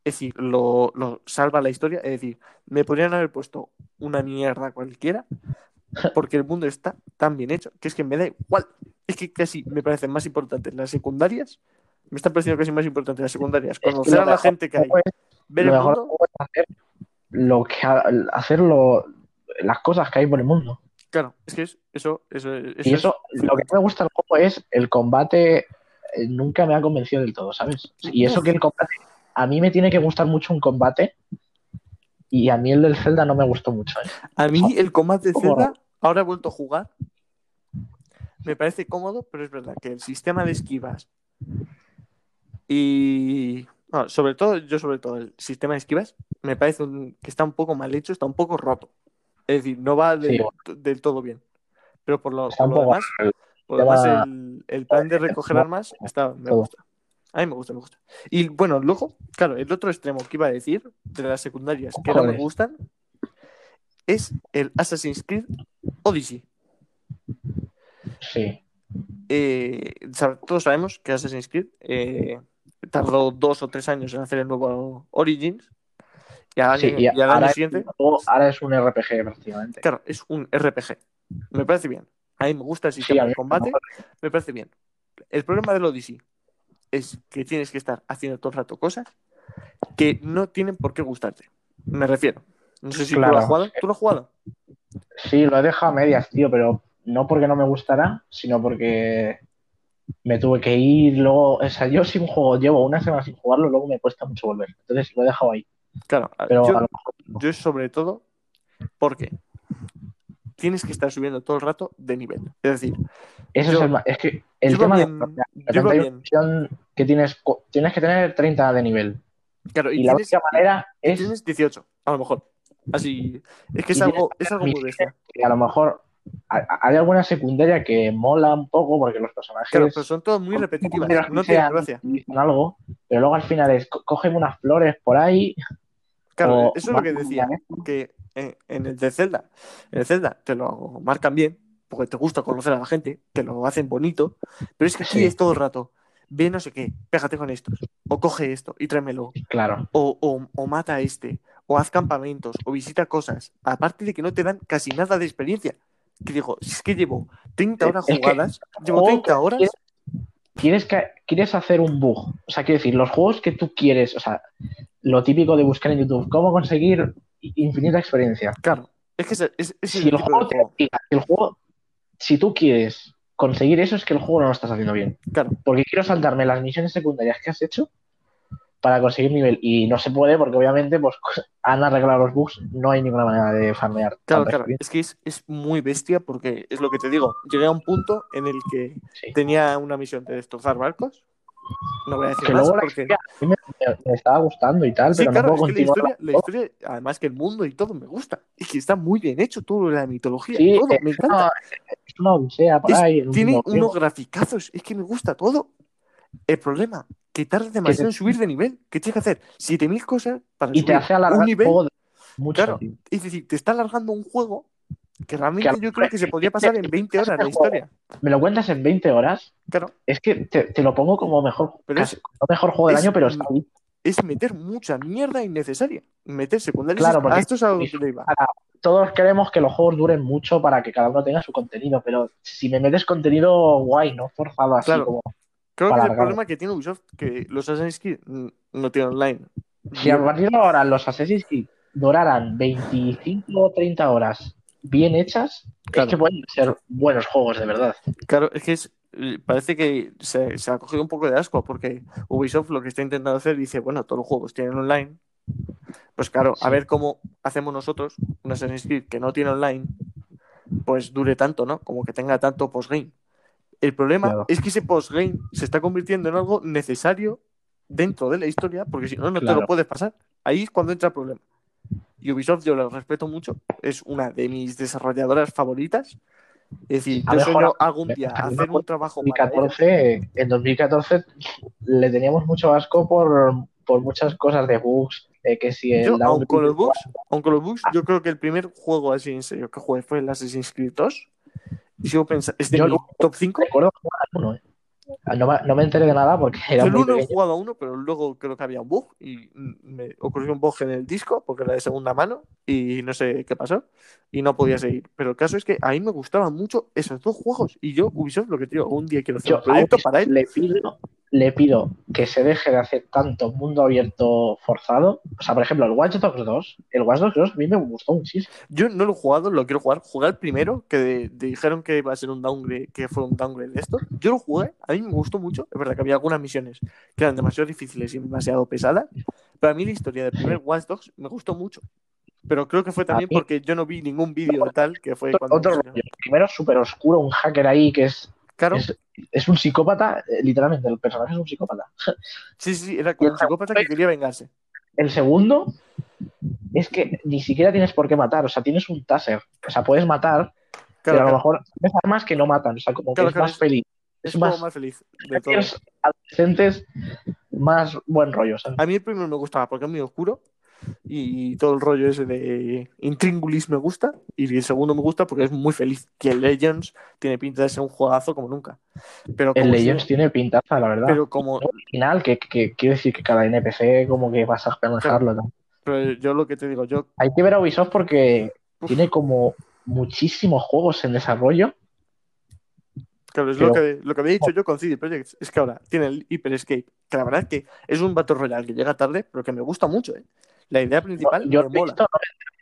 es decir, lo, lo salva la historia, es decir, me podrían haber puesto una mierda cualquiera, porque el mundo está tan bien hecho, que es que me da igual, es que casi me parecen más importantes las secundarias, me están pareciendo casi más importantes las secundarias, conocer a la gente que hay, ver lo el mejor mundo, es hacer lo que ha- hacer lo- las cosas que hay por el mundo. Claro, es que es, eso, eso, eso y eso, es- lo que no me gusta del juego es el combate. eh, Nunca me ha convencido del todo, ¿sabes? Y eso que el combate. A mí me tiene que gustar mucho un combate. Y a mí el del Zelda no me gustó mucho. ¿eh? A mí el combate de Zelda, ahora he vuelto a jugar, me parece cómodo, pero es verdad que el sistema de esquivas y... no, sobre todo, yo sobre todo, el sistema de esquivas me parece un- que está un poco mal hecho, está un poco roto. Es decir, no va del, Sí. del todo bien. Pero por lo, por lo demás, por el, el plan de recoger armas está, me gusta. A mí me gusta, me gusta. Y bueno, luego, claro, el otro extremo que iba a decir de las secundarias que no me gustan es el Assassin's Creed Odyssey. Sí. Eh, todos sabemos que Assassin's Creed eh, tardó dos o tres años en hacer el nuevo Origins. Y al año, Sí, y y al año ahora, es, siguiente, ahora es un RPG prácticamente. claro, es un RPG. Me parece bien. A mí me gusta el sistema de combate. Me parece bien. El problema del Odyssey es que tienes que estar haciendo todo el rato cosas que no tienen por qué gustarte. Me refiero. No sé si tú lo has jugado. ¿Tú lo has jugado? Sí, lo he dejado a medias, tío, pero no porque no me gustará, sino porque me tuve que ir luego. O sea, yo si un juego llevo una semana sin jugarlo, luego me cuesta mucho volver. Entonces lo he dejado ahí. Claro. Pero yo, yo sobre todo porque tienes que estar subiendo todo el rato de nivel. Es decir, Eso yo- es el Es que el tema bien- de la yo va 71 bien. misión que tienes, tienes que tener 30 de nivel. claro, y, Y la única manera es tienes 18, a lo mejor. Así, es que es algo, es algo que a lo mejor ha- hay alguna secundaria que mola un poco porque los personajes Claro, pero son todas muy con- no tienen gracia. dicen algo, pero luego al final es "Co- cógeme unas flores por ahí. Claro, o eso es lo que "Vamos a decía, esto". que en, en el de Zelda, en el Zelda te lo marcan bien, porque te gusta conocer a la gente, te lo hacen bonito, pero es que aquí Sí. es todo el rato, ve no sé qué, pégate con estos, o coge esto y tráemelo, Claro. o, o, o mata a este, o haz campamentos, o visita cosas, aparte de que no te dan casi nada de experiencia. Que digo, si es que llevo 30 horas Es que jugadas, llevo juego 30 que horas, quieres- Quieres, que, quieres hacer un bug. O sea, quiero decir, los juegos que tú quieres, o sea, lo típico de buscar en YouTube, cómo conseguir infinita experiencia. claro, es que es el el juego te si el juego, si tú quieres conseguir eso, es que el juego no lo estás haciendo bien. Claro, Porque quiero saltarme las misiones secundarias que has hecho para conseguir nivel. Y no se puede porque obviamente pues han arreglado los bugs, no hay ninguna manera de farmear. Claro, claro, es que es, es muy bestia porque es lo que te digo. Llegué a un punto en el que Sí. tenía una misión de destrozar barcos. No voy a decir Que más luego la porque. historia a mí me, me- me estaba gustando y tal, Sí, pero claro, no es puedo que la historia, la historia, además que el mundo y todo me gusta. Es que está muy bien hecho todo la mitología, Sí, todo, me es encanta. una, es una odisea por Es- ahí. en un Tiene unos graficazos, es que me gusta todo. El problema, que tarda demasiado en subir de nivel. ¿Qué tienes que hacer? 7000 cosas para y te hace alargar un el nivel. juego de- mucho. Claro. Es decir, te está alargando un juego que realmente Que yo creo que se podría pasar en 20 horas la historia. Me lo cuentas en 20 horas, Claro, es que te, te lo pongo como mejor, Pero casi- es- no mejor juego del es- año, pero está ahí. es meter mucha mierda innecesaria. Meter secundarios. Claro, porque- a esto es a iba. Todos queremos que los juegos duren mucho para que cada uno tenga su contenido, pero si me metes contenido guay, no forzado así Claro. como. Creo que es el problema que tiene Ubisoft, que los Assassin's Creed no tienen online. Si a partir de ahora los Assassin's Creed duraran 25 o 30 horas bien hechas, Claro. es que pueden ser buenos juegos de verdad. Claro, es que es, eh, parece que se, se ha cogido un poco de asco porque Ubisoft lo que está intentando hacer dice, bueno, todos los juegos tienen online. Pues claro, a ver cómo hacemos nosotros un Assassin's Creed que no tiene online, pues dure tanto, ¿no? Como que tenga tanto postgame. El problema Claro. es que ese postgame se está convirtiendo en algo necesario dentro de la historia, porque si no, no te lo puedes pasar. Ahí es cuando entra el problema. Y Ubisoft yo lo respeto mucho, es una de mis desarrolladoras favoritas. Es decir, yo sueño algún día Ha hacer un trabajo para ellos. 2014, en 2014 le teníamos mucho asco por, por muchas cosas de bugs, de que si el Yo, aun con los bugs, aun con los bugs, yo creo que el primer juego así en serio que jugué fue el Assassin's Creed 2. Y sigo pensando, es de Yo mi top 5. recuerdo jugar al uno, eh. No, me- no me enteré de nada porque era Yo muy 1 he jugado a uno, pero luego creo que había un bug y me ocurrió un bug en el disco porque era de segunda mano y no sé qué pasó y no podía seguir. Pero el caso es que a mí me gustaban mucho esos dos juegos y yo, Ubisoft, lo que digo, un día quiero hacer Yo un proyecto para él. le pido, le pido que se deje de hacer tanto mundo abierto forzado. O sea, por ejemplo, el Watch Dogs 2, el Watch Dogs 2 a mí me gustó muchísimo. Yo no lo he jugado, lo quiero jugar. Jugué el primero, que de- de- dijeron que iba a ser un downgrade, que fue un downgrade de esto. Yo lo jugué, a mí me gustó mucho. Es verdad que había algunas misiones que eran demasiado difíciles y demasiado pesadas, pero a mí la historia del primer Watch Dogs me gustó mucho. Pero creo que fue también porque yo no vi ningún vídeo de tal que fue Otro, cuando. otro rollo. Primero súper oscuro, un hacker ahí que es, Claro, es, es un psicópata, eh, literalmente, el personaje es un psicópata. sí, sí, era como un psicópata que quería vengarse. El segundo es que ni siquiera tienes por qué matar, o sea, tienes un taser. O sea, puedes matar, Claro, pero a lo mejor ves armas que no matan, o sea, como que es más es- feliz. es Es como más, más feliz de todo. tienes adolescentes más buen rollo, ¿sabes? A mí el primero me gustaba porque es muy oscuro y todo el rollo ese de Intríngulis me gusta y el segundo me gusta porque es muy feliz. Que el Legends tiene pinta de ser un juegazo como nunca. Pero El Legends tiene pintaza, la verdad. pero como Final, que, que quiere decir que cada NPC como que vas a manejarlo. pero yo lo que te digo, yo Hay que ver a Ubisoft porque Uf. tiene como muchísimos juegos en desarrollo. claro, es Pero- lo que lo que había dicho yo con CD Projekt es que ahora tiene el Hyper Escape, que la verdad es que es un Battle Royale que llega tarde, pero que me gusta mucho, ¿eh? La idea principal yo me he mola. visto,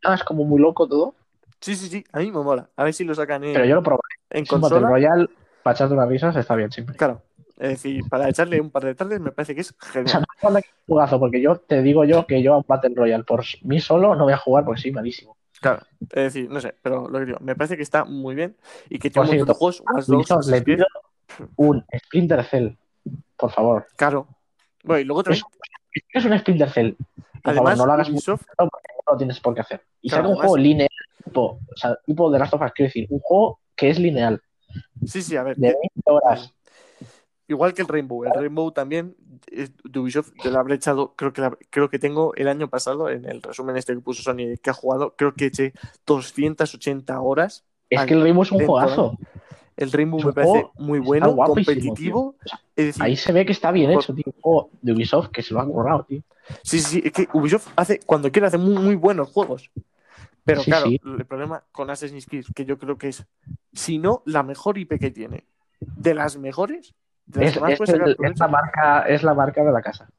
no es como muy loco todo, Sí, sí, sí, a mí me mola. A ver si lo sacan en, pero yo lo probé. en Es un Battle consola. Royale, para echarte unas risas, está bien siempre. Claro. Es decir, para echarle un par de tardes me parece que es O sea, genial. no jugazo, porque yo te digo yo que yo a un Battle Royale por mí solo no voy a jugar porque soy malísimo. Claro, es decir, no sé, pero lo que digo, me parece que está muy bien y que Por tiene de cierto, juegos. le pido un Splinter Cell, por favor. Claro. Bueno, y luego también, Es un Splinter Cell. Además, favor, no lo hagas Ubisoft, porque no lo tienes por qué hacer. Y Claro, saca un además- juego lineal, tipo, o sea, tipo de Last of Us, quiero decir, un juego que es lineal, sí, sí, a ver, de 20 horas. igual que el Rainbow, el Rainbow también es de Ubisoft, yo lo habré echado, creo que, la- creo que tengo el año pasado, en el resumen este que puso Sony que ha jugado, creo que eché 280 horas. Es que el Rainbow es un juegazo. El Rainbow me parece muy bueno, competitivo. Es decir, Ahí se ve que está bien hecho, tío. Un juego de Ubisoft que se lo han currado, tío. Sí, sí, es que Ubisoft hace, cuando quiere, hace muy, muy buenos juegos. Pero Sí, claro, sí. el problema con Assassin's Creed, que yo creo que es, si no, la mejor IP que tiene, de las mejores, de las Es, que es el- es la marca, es la marca de la casa.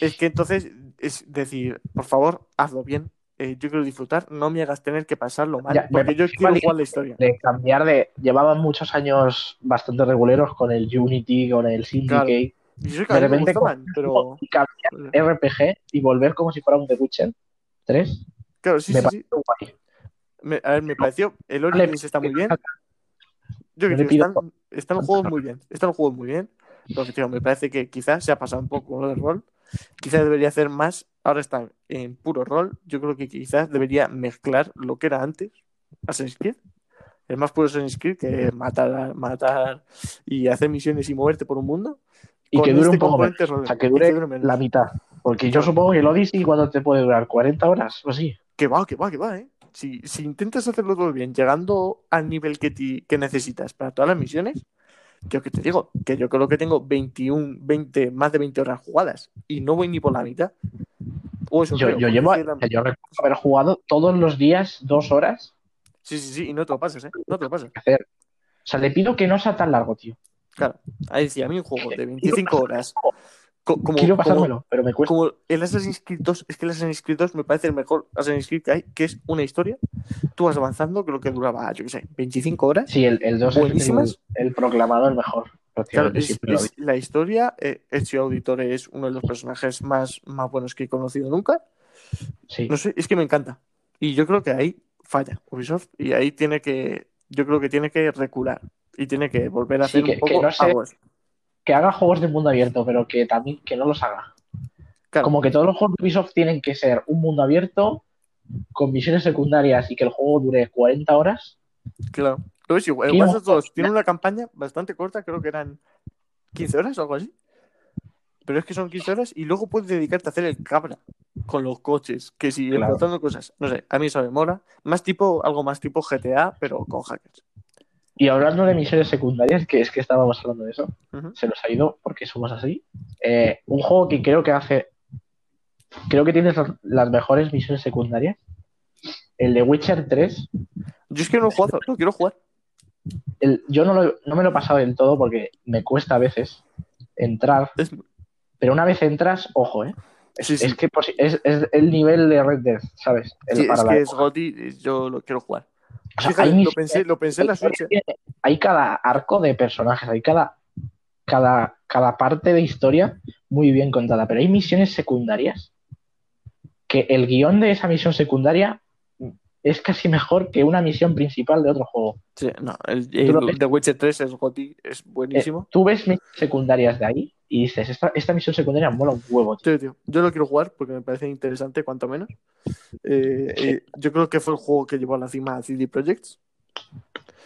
es que entonces, es decir, por favor, hazlo bien. Eh, yo quiero disfrutar, no me hagas tener que pasarlo mal, Ya, porque yo quiero jugar la historia. De cambiar de. Llevaban muchos años bastante reguleros con el Unity, con el Syndicate. Que de repente gustaban, pero... Y cambiar RPG y volver como si fuera un The Witcher 3. Claro, sí, me sí, sí. guay. Me- a ver, me pareció, el Origins está muy bien, Yo No que están, están los juegos muy bien. Están los juegos muy bien. Que, tío, me parece que quizás se ha pasado un poco lo del rol. Quizás debería hacer más. Ahora están en puro rol. Yo creo que quizás debería mezclar lo que era antes. Assassin's Creed. El más puro Assassin's Creed que matar, matar y hacer misiones y moverte por un mundo. Y que dure este un poco menos. O sea, que dure la mitad. Porque yo supongo que el Odyssey, ¿cuándo te puede durar? ¿40 horas o así? Que va, que va, que va, ¿eh? Si, si intentas hacerlo todo bien, llegando al nivel que, ti- que necesitas para todas las misiones, Yo que te digo, que yo creo que tengo 21, 20, más de 20 horas jugadas y no voy ni por la mitad. O eso Yo, creo, yo llevo, la- yo recuerdo haber jugado todos los días dos horas. Sí, sí, sí, y no te lo pases, ¿eh? No te lo pases. Hacer. O sea, le pido que no sea tan largo, tío. Claro. Ahí decía, a mí un juego de 25 horas. Como, Quiero como- pasármelo, pero me cuesta. como el Assassin's Creed 2, es que el Assassin's Creed 2 me parece el mejor Assassin's Creed que hay, que es una historia. Tú vas avanzando, creo que duraba, yo qué sé, 25 horas. Sí, el, el 2 Buenísimas. es el, el proclamado el mejor. Claro, es, la historia. Eh, Ezio Auditore es uno de los personajes más, más buenos que he conocido nunca. Sí. No sé, es que me encanta. Y yo creo que ahí falla Ubisoft y ahí tiene que, yo creo que tiene que recular y tiene que volver a Sí, hacer que- un poco que no sé-. Que haga juegos de mundo abierto, pero que también que no los haga. Claro, Como que todos los juegos de Ubisoft tienen que ser un mundo abierto con misiones secundarias y que el juego dure 40 horas. claro. Lo ves igual. El Watch Dogs 2 tiene una campaña bastante corta, creo que eran 15 horas o algo así. Pero es que son 15 horas y luego puedes dedicarte a hacer el cabra con los coches, que si Claro. explotando cosas. No sé, a mí eso me mola. Más tipo, algo más tipo GTA, pero con hackers. Y hablando de misiones secundarias, que es que estábamos hablando de eso, se nos ha ido porque somos así. Eh, un juego que creo que hace. Creo que tiene las- mejores misiones secundarias. El de Witcher 3. Yo es que no lo juego, lo quiero jugar. El, yo no, lo- no me lo he pasado del todo porque me cuesta a veces entrar. Es- Pero una vez entras, ojo, ¿eh? Es, Sí, sí. es que es, es el nivel de Red Dead, ¿sabes? El Sí, es que es y yo lo quiero jugar. O sea, Fíjate, hay lo pensé, lo pensé en la Switch. hay cada arco de personajes, hay cada, cada, cada parte de historia muy bien contada, pero hay misiones secundarias que el guion de esa misión secundaria es casi mejor que una misión principal de otro juego. Sí, no, el, el. The Witcher 3 es es Eh, buenísimo. tú ves misiones secundarias de ahí y dices, esta, esta misión secundaria mola un huevo. tío". Sí, tío. Yo lo quiero jugar porque me parece interesante, cuanto menos. Eh, eh, yo creo que fue el juego que llevó a la cima a CD Projekt.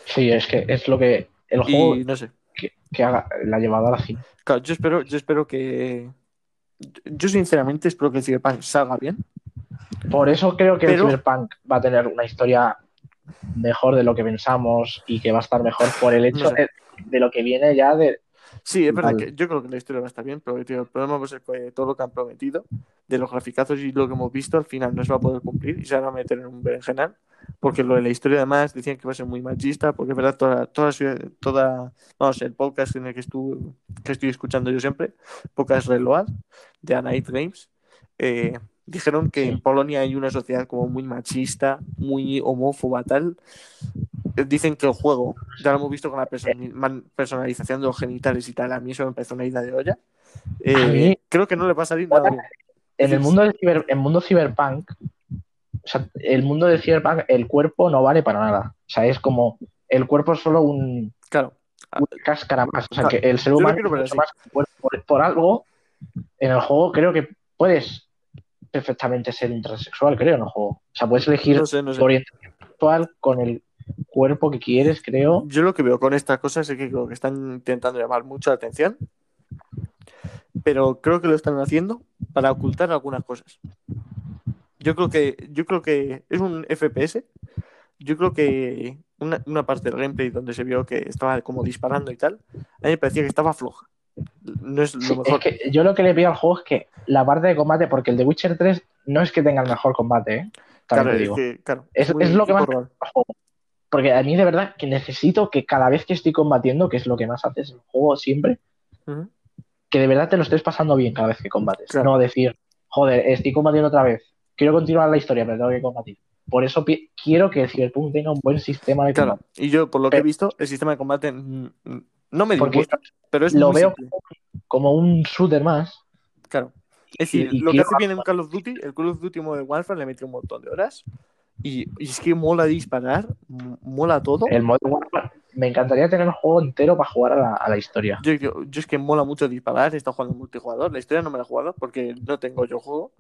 Sí, es que es lo que el juego Y no sé. que, que haga, la ha llevado a la cima. Claro, yo espero, yo espero que. Yo sinceramente espero que Cyberpunk salga bien. Por eso creo que Pero- el Cyberpunk va a tener una historia mejor de lo que pensamos y que va a estar mejor por el hecho No sé. de, de lo que viene ya de... Sí, es verdad que yo creo que la historia va a estar bien, pero tío, el problema va a ser que todo lo que han prometido, de los graficazos y lo que hemos visto, al final no se va a poder cumplir y se van a meter en un berenjenal. Porque lo de la historia, además, decían que va a ser muy machista, porque es verdad, toda, toda, toda vamos, el podcast en el que, estuve, que estoy escuchando yo siempre, podcast Reload, de A Night Games, eh, dijeron que en Polonia hay una sociedad como muy machista, muy homófoba, tal. Eh, Dicen que el juego, ya lo hemos visto con la personalización de los genitales y tal, a mí eso me parece una idea de olla. Eh, mí- creo que no le va a salir nada bien. En el mundo del ciber, en mundo cyberpunk, o sea, el mundo del cyberpunk, el cuerpo no vale para nada. O sea, es como, el cuerpo es solo un, Claro, una cáscara más. O sea, Claro, que el ser humano es mucho más por algo, en el juego creo que puedes perfectamente ser un transexual, creo, el juego. O sea, puedes elegir no sé, no sé. tu orientación sexual con el cuerpo que quieres, creo. Yo lo que veo con estas cosas es que creo que están intentando llamar mucho la atención, pero creo que lo están haciendo para ocultar algunas cosas. Yo creo que, yo creo que es un FPS. Yo creo que una, una parte del gameplay donde se vio que estaba como disparando y tal, a mí me parecía que estaba floja. No es lo Sí, mejor. es que yo lo que le pido al juego es que la parte de combate, porque el de Witcher 3 no es que tenga el mejor combate, ¿eh? Claro, te es digo. que, claro, Es- es lo que más-. Porque a mí de verdad que necesito que cada vez que estoy combatiendo, que es lo que más haces en el juego siempre, que de verdad te lo estés pasando bien cada vez que combates. Claro. No decir, joder, estoy combatiendo otra vez, quiero continuar la historia, pero tengo que combatir. Por eso quiero que el Cyberpunk tenga un buen sistema de Claro, combate. y yo por lo que he visto, el sistema de combate no me disgusta, pero es lo muy veo simple. como un shooter más. Claro. Es decir, Y- y lo que hace bien en Call of Duty, el Call of Duty Modern Warfare le metió un montón de horas. Y, y es que mola disparar, mola todo. El modo Warfare, me encantaría tener el juego entero para jugar a la, a la historia. Yo, yo- yo es que mola mucho disparar, he estado jugando multijugador. La historia no me la he jugado porque no tengo yo juego,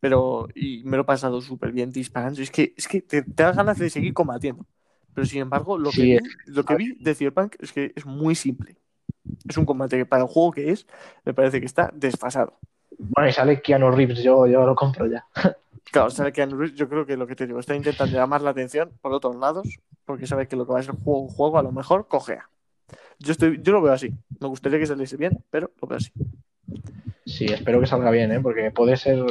pero y me lo he pasado súper bien disparando. Es que, es que te, te da ganas de seguir combatiendo. Pero sin embargo, lo que, vi, lo que vi de Cyberpunk es que es muy simple. Es un combate que para el juego que es, me parece que está desfasado. Bueno, y sale Keanu Reeves, yo, yo lo compro ya. Claro, sabe que Keanu Reeves, yo creo que lo que te digo, está intentando llamar la atención por otros lados, porque sabe que lo que va a ser juego, juego a lo mejor cojea. Yo, estoy, yo lo veo así. Me gustaría que saliese bien, pero lo veo así. Sí, espero que salga bien, ¿eh? porque puede ser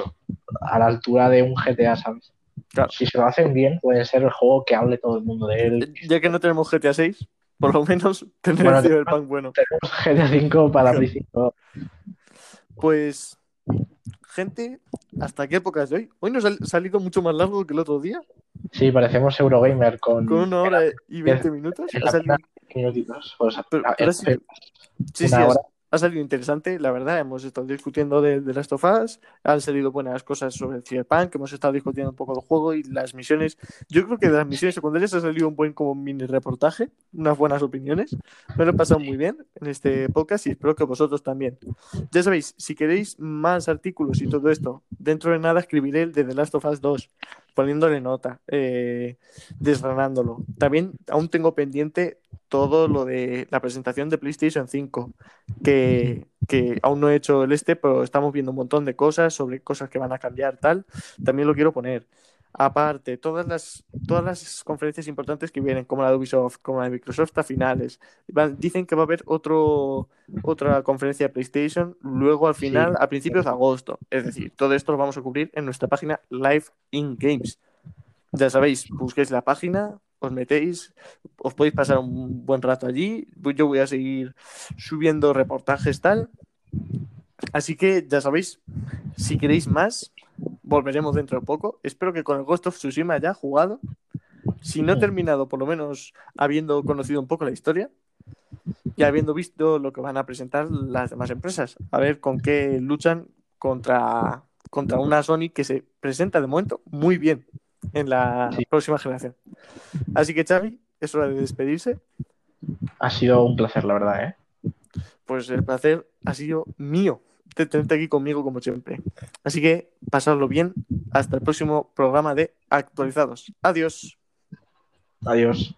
a la altura de un GTA, ¿sabes? Claro. Si se lo hacen bien, puede ser el juego que hable todo el mundo de él. Ya que no tenemos GTA 6, por lo menos tener Bueno, Cyberpunk bueno. Tenemos GTA 5 para Play 5. Pues, gente, ¿hasta qué época es de hoy? Hoy nos ha salido mucho más largo que el otro día, Sí, parecemos Eurogamer con, con una hora y 20 minutos. en Ha la salido- minutitos. Pues, Pero- a- pero es- sí- Sí, una sí, hora. Ha salido interesante, la verdad. Hemos estado discutiendo de, de Last of Us, han salido buenas cosas sobre el Cyberpunk, hemos estado discutiendo un poco del juego y las misiones. Yo creo que de las misiones secundarias ha salido un buen como mini reportaje, unas buenas opiniones. Me lo he pasado muy bien en este podcast y espero que vosotros también. Ya sabéis, si queréis más artículos y todo esto, dentro de nada escribiré el de The Last of Us 2, poniéndole nota, eh, desgranándolo. También aún tengo pendiente todo lo de la presentación de PlayStation 5, que, que aún no he hecho el este, pero estamos viendo un montón de cosas sobre cosas que van a cambiar, tal. También lo quiero poner. Aparte, todas las, todas las conferencias importantes que vienen, como la de Ubisoft, como la de Microsoft a finales, van- dicen que va a haber otro, otra conferencia de PlayStation luego al final, Sí. a principios de agosto. Es decir, todo esto lo vamos a cubrir en nuestra página Live in Games. Ya sabéis, busquéis la página, os metéis, os podéis pasar un buen rato allí. Yo voy a seguir subiendo reportajes tal. Así que ya sabéis, si queréis más, volveremos dentro de poco. Espero que con el Ghost of Tsushima haya jugado. Si no he terminado, por lo menos habiendo conocido un poco la historia y habiendo visto lo que van a presentar las demás empresas. A ver con qué luchan contra, contra una Sony que se presenta de momento muy bien en la Sí. próxima generación. Así que, Xavi, es hora de despedirse. Ha sido un placer, la verdad, ¿eh? Pues el placer ha sido mío de tenerte aquí conmigo como siempre. Así que pasadlo bien. Hasta el próximo programa de Actualizados. Adiós. Adiós.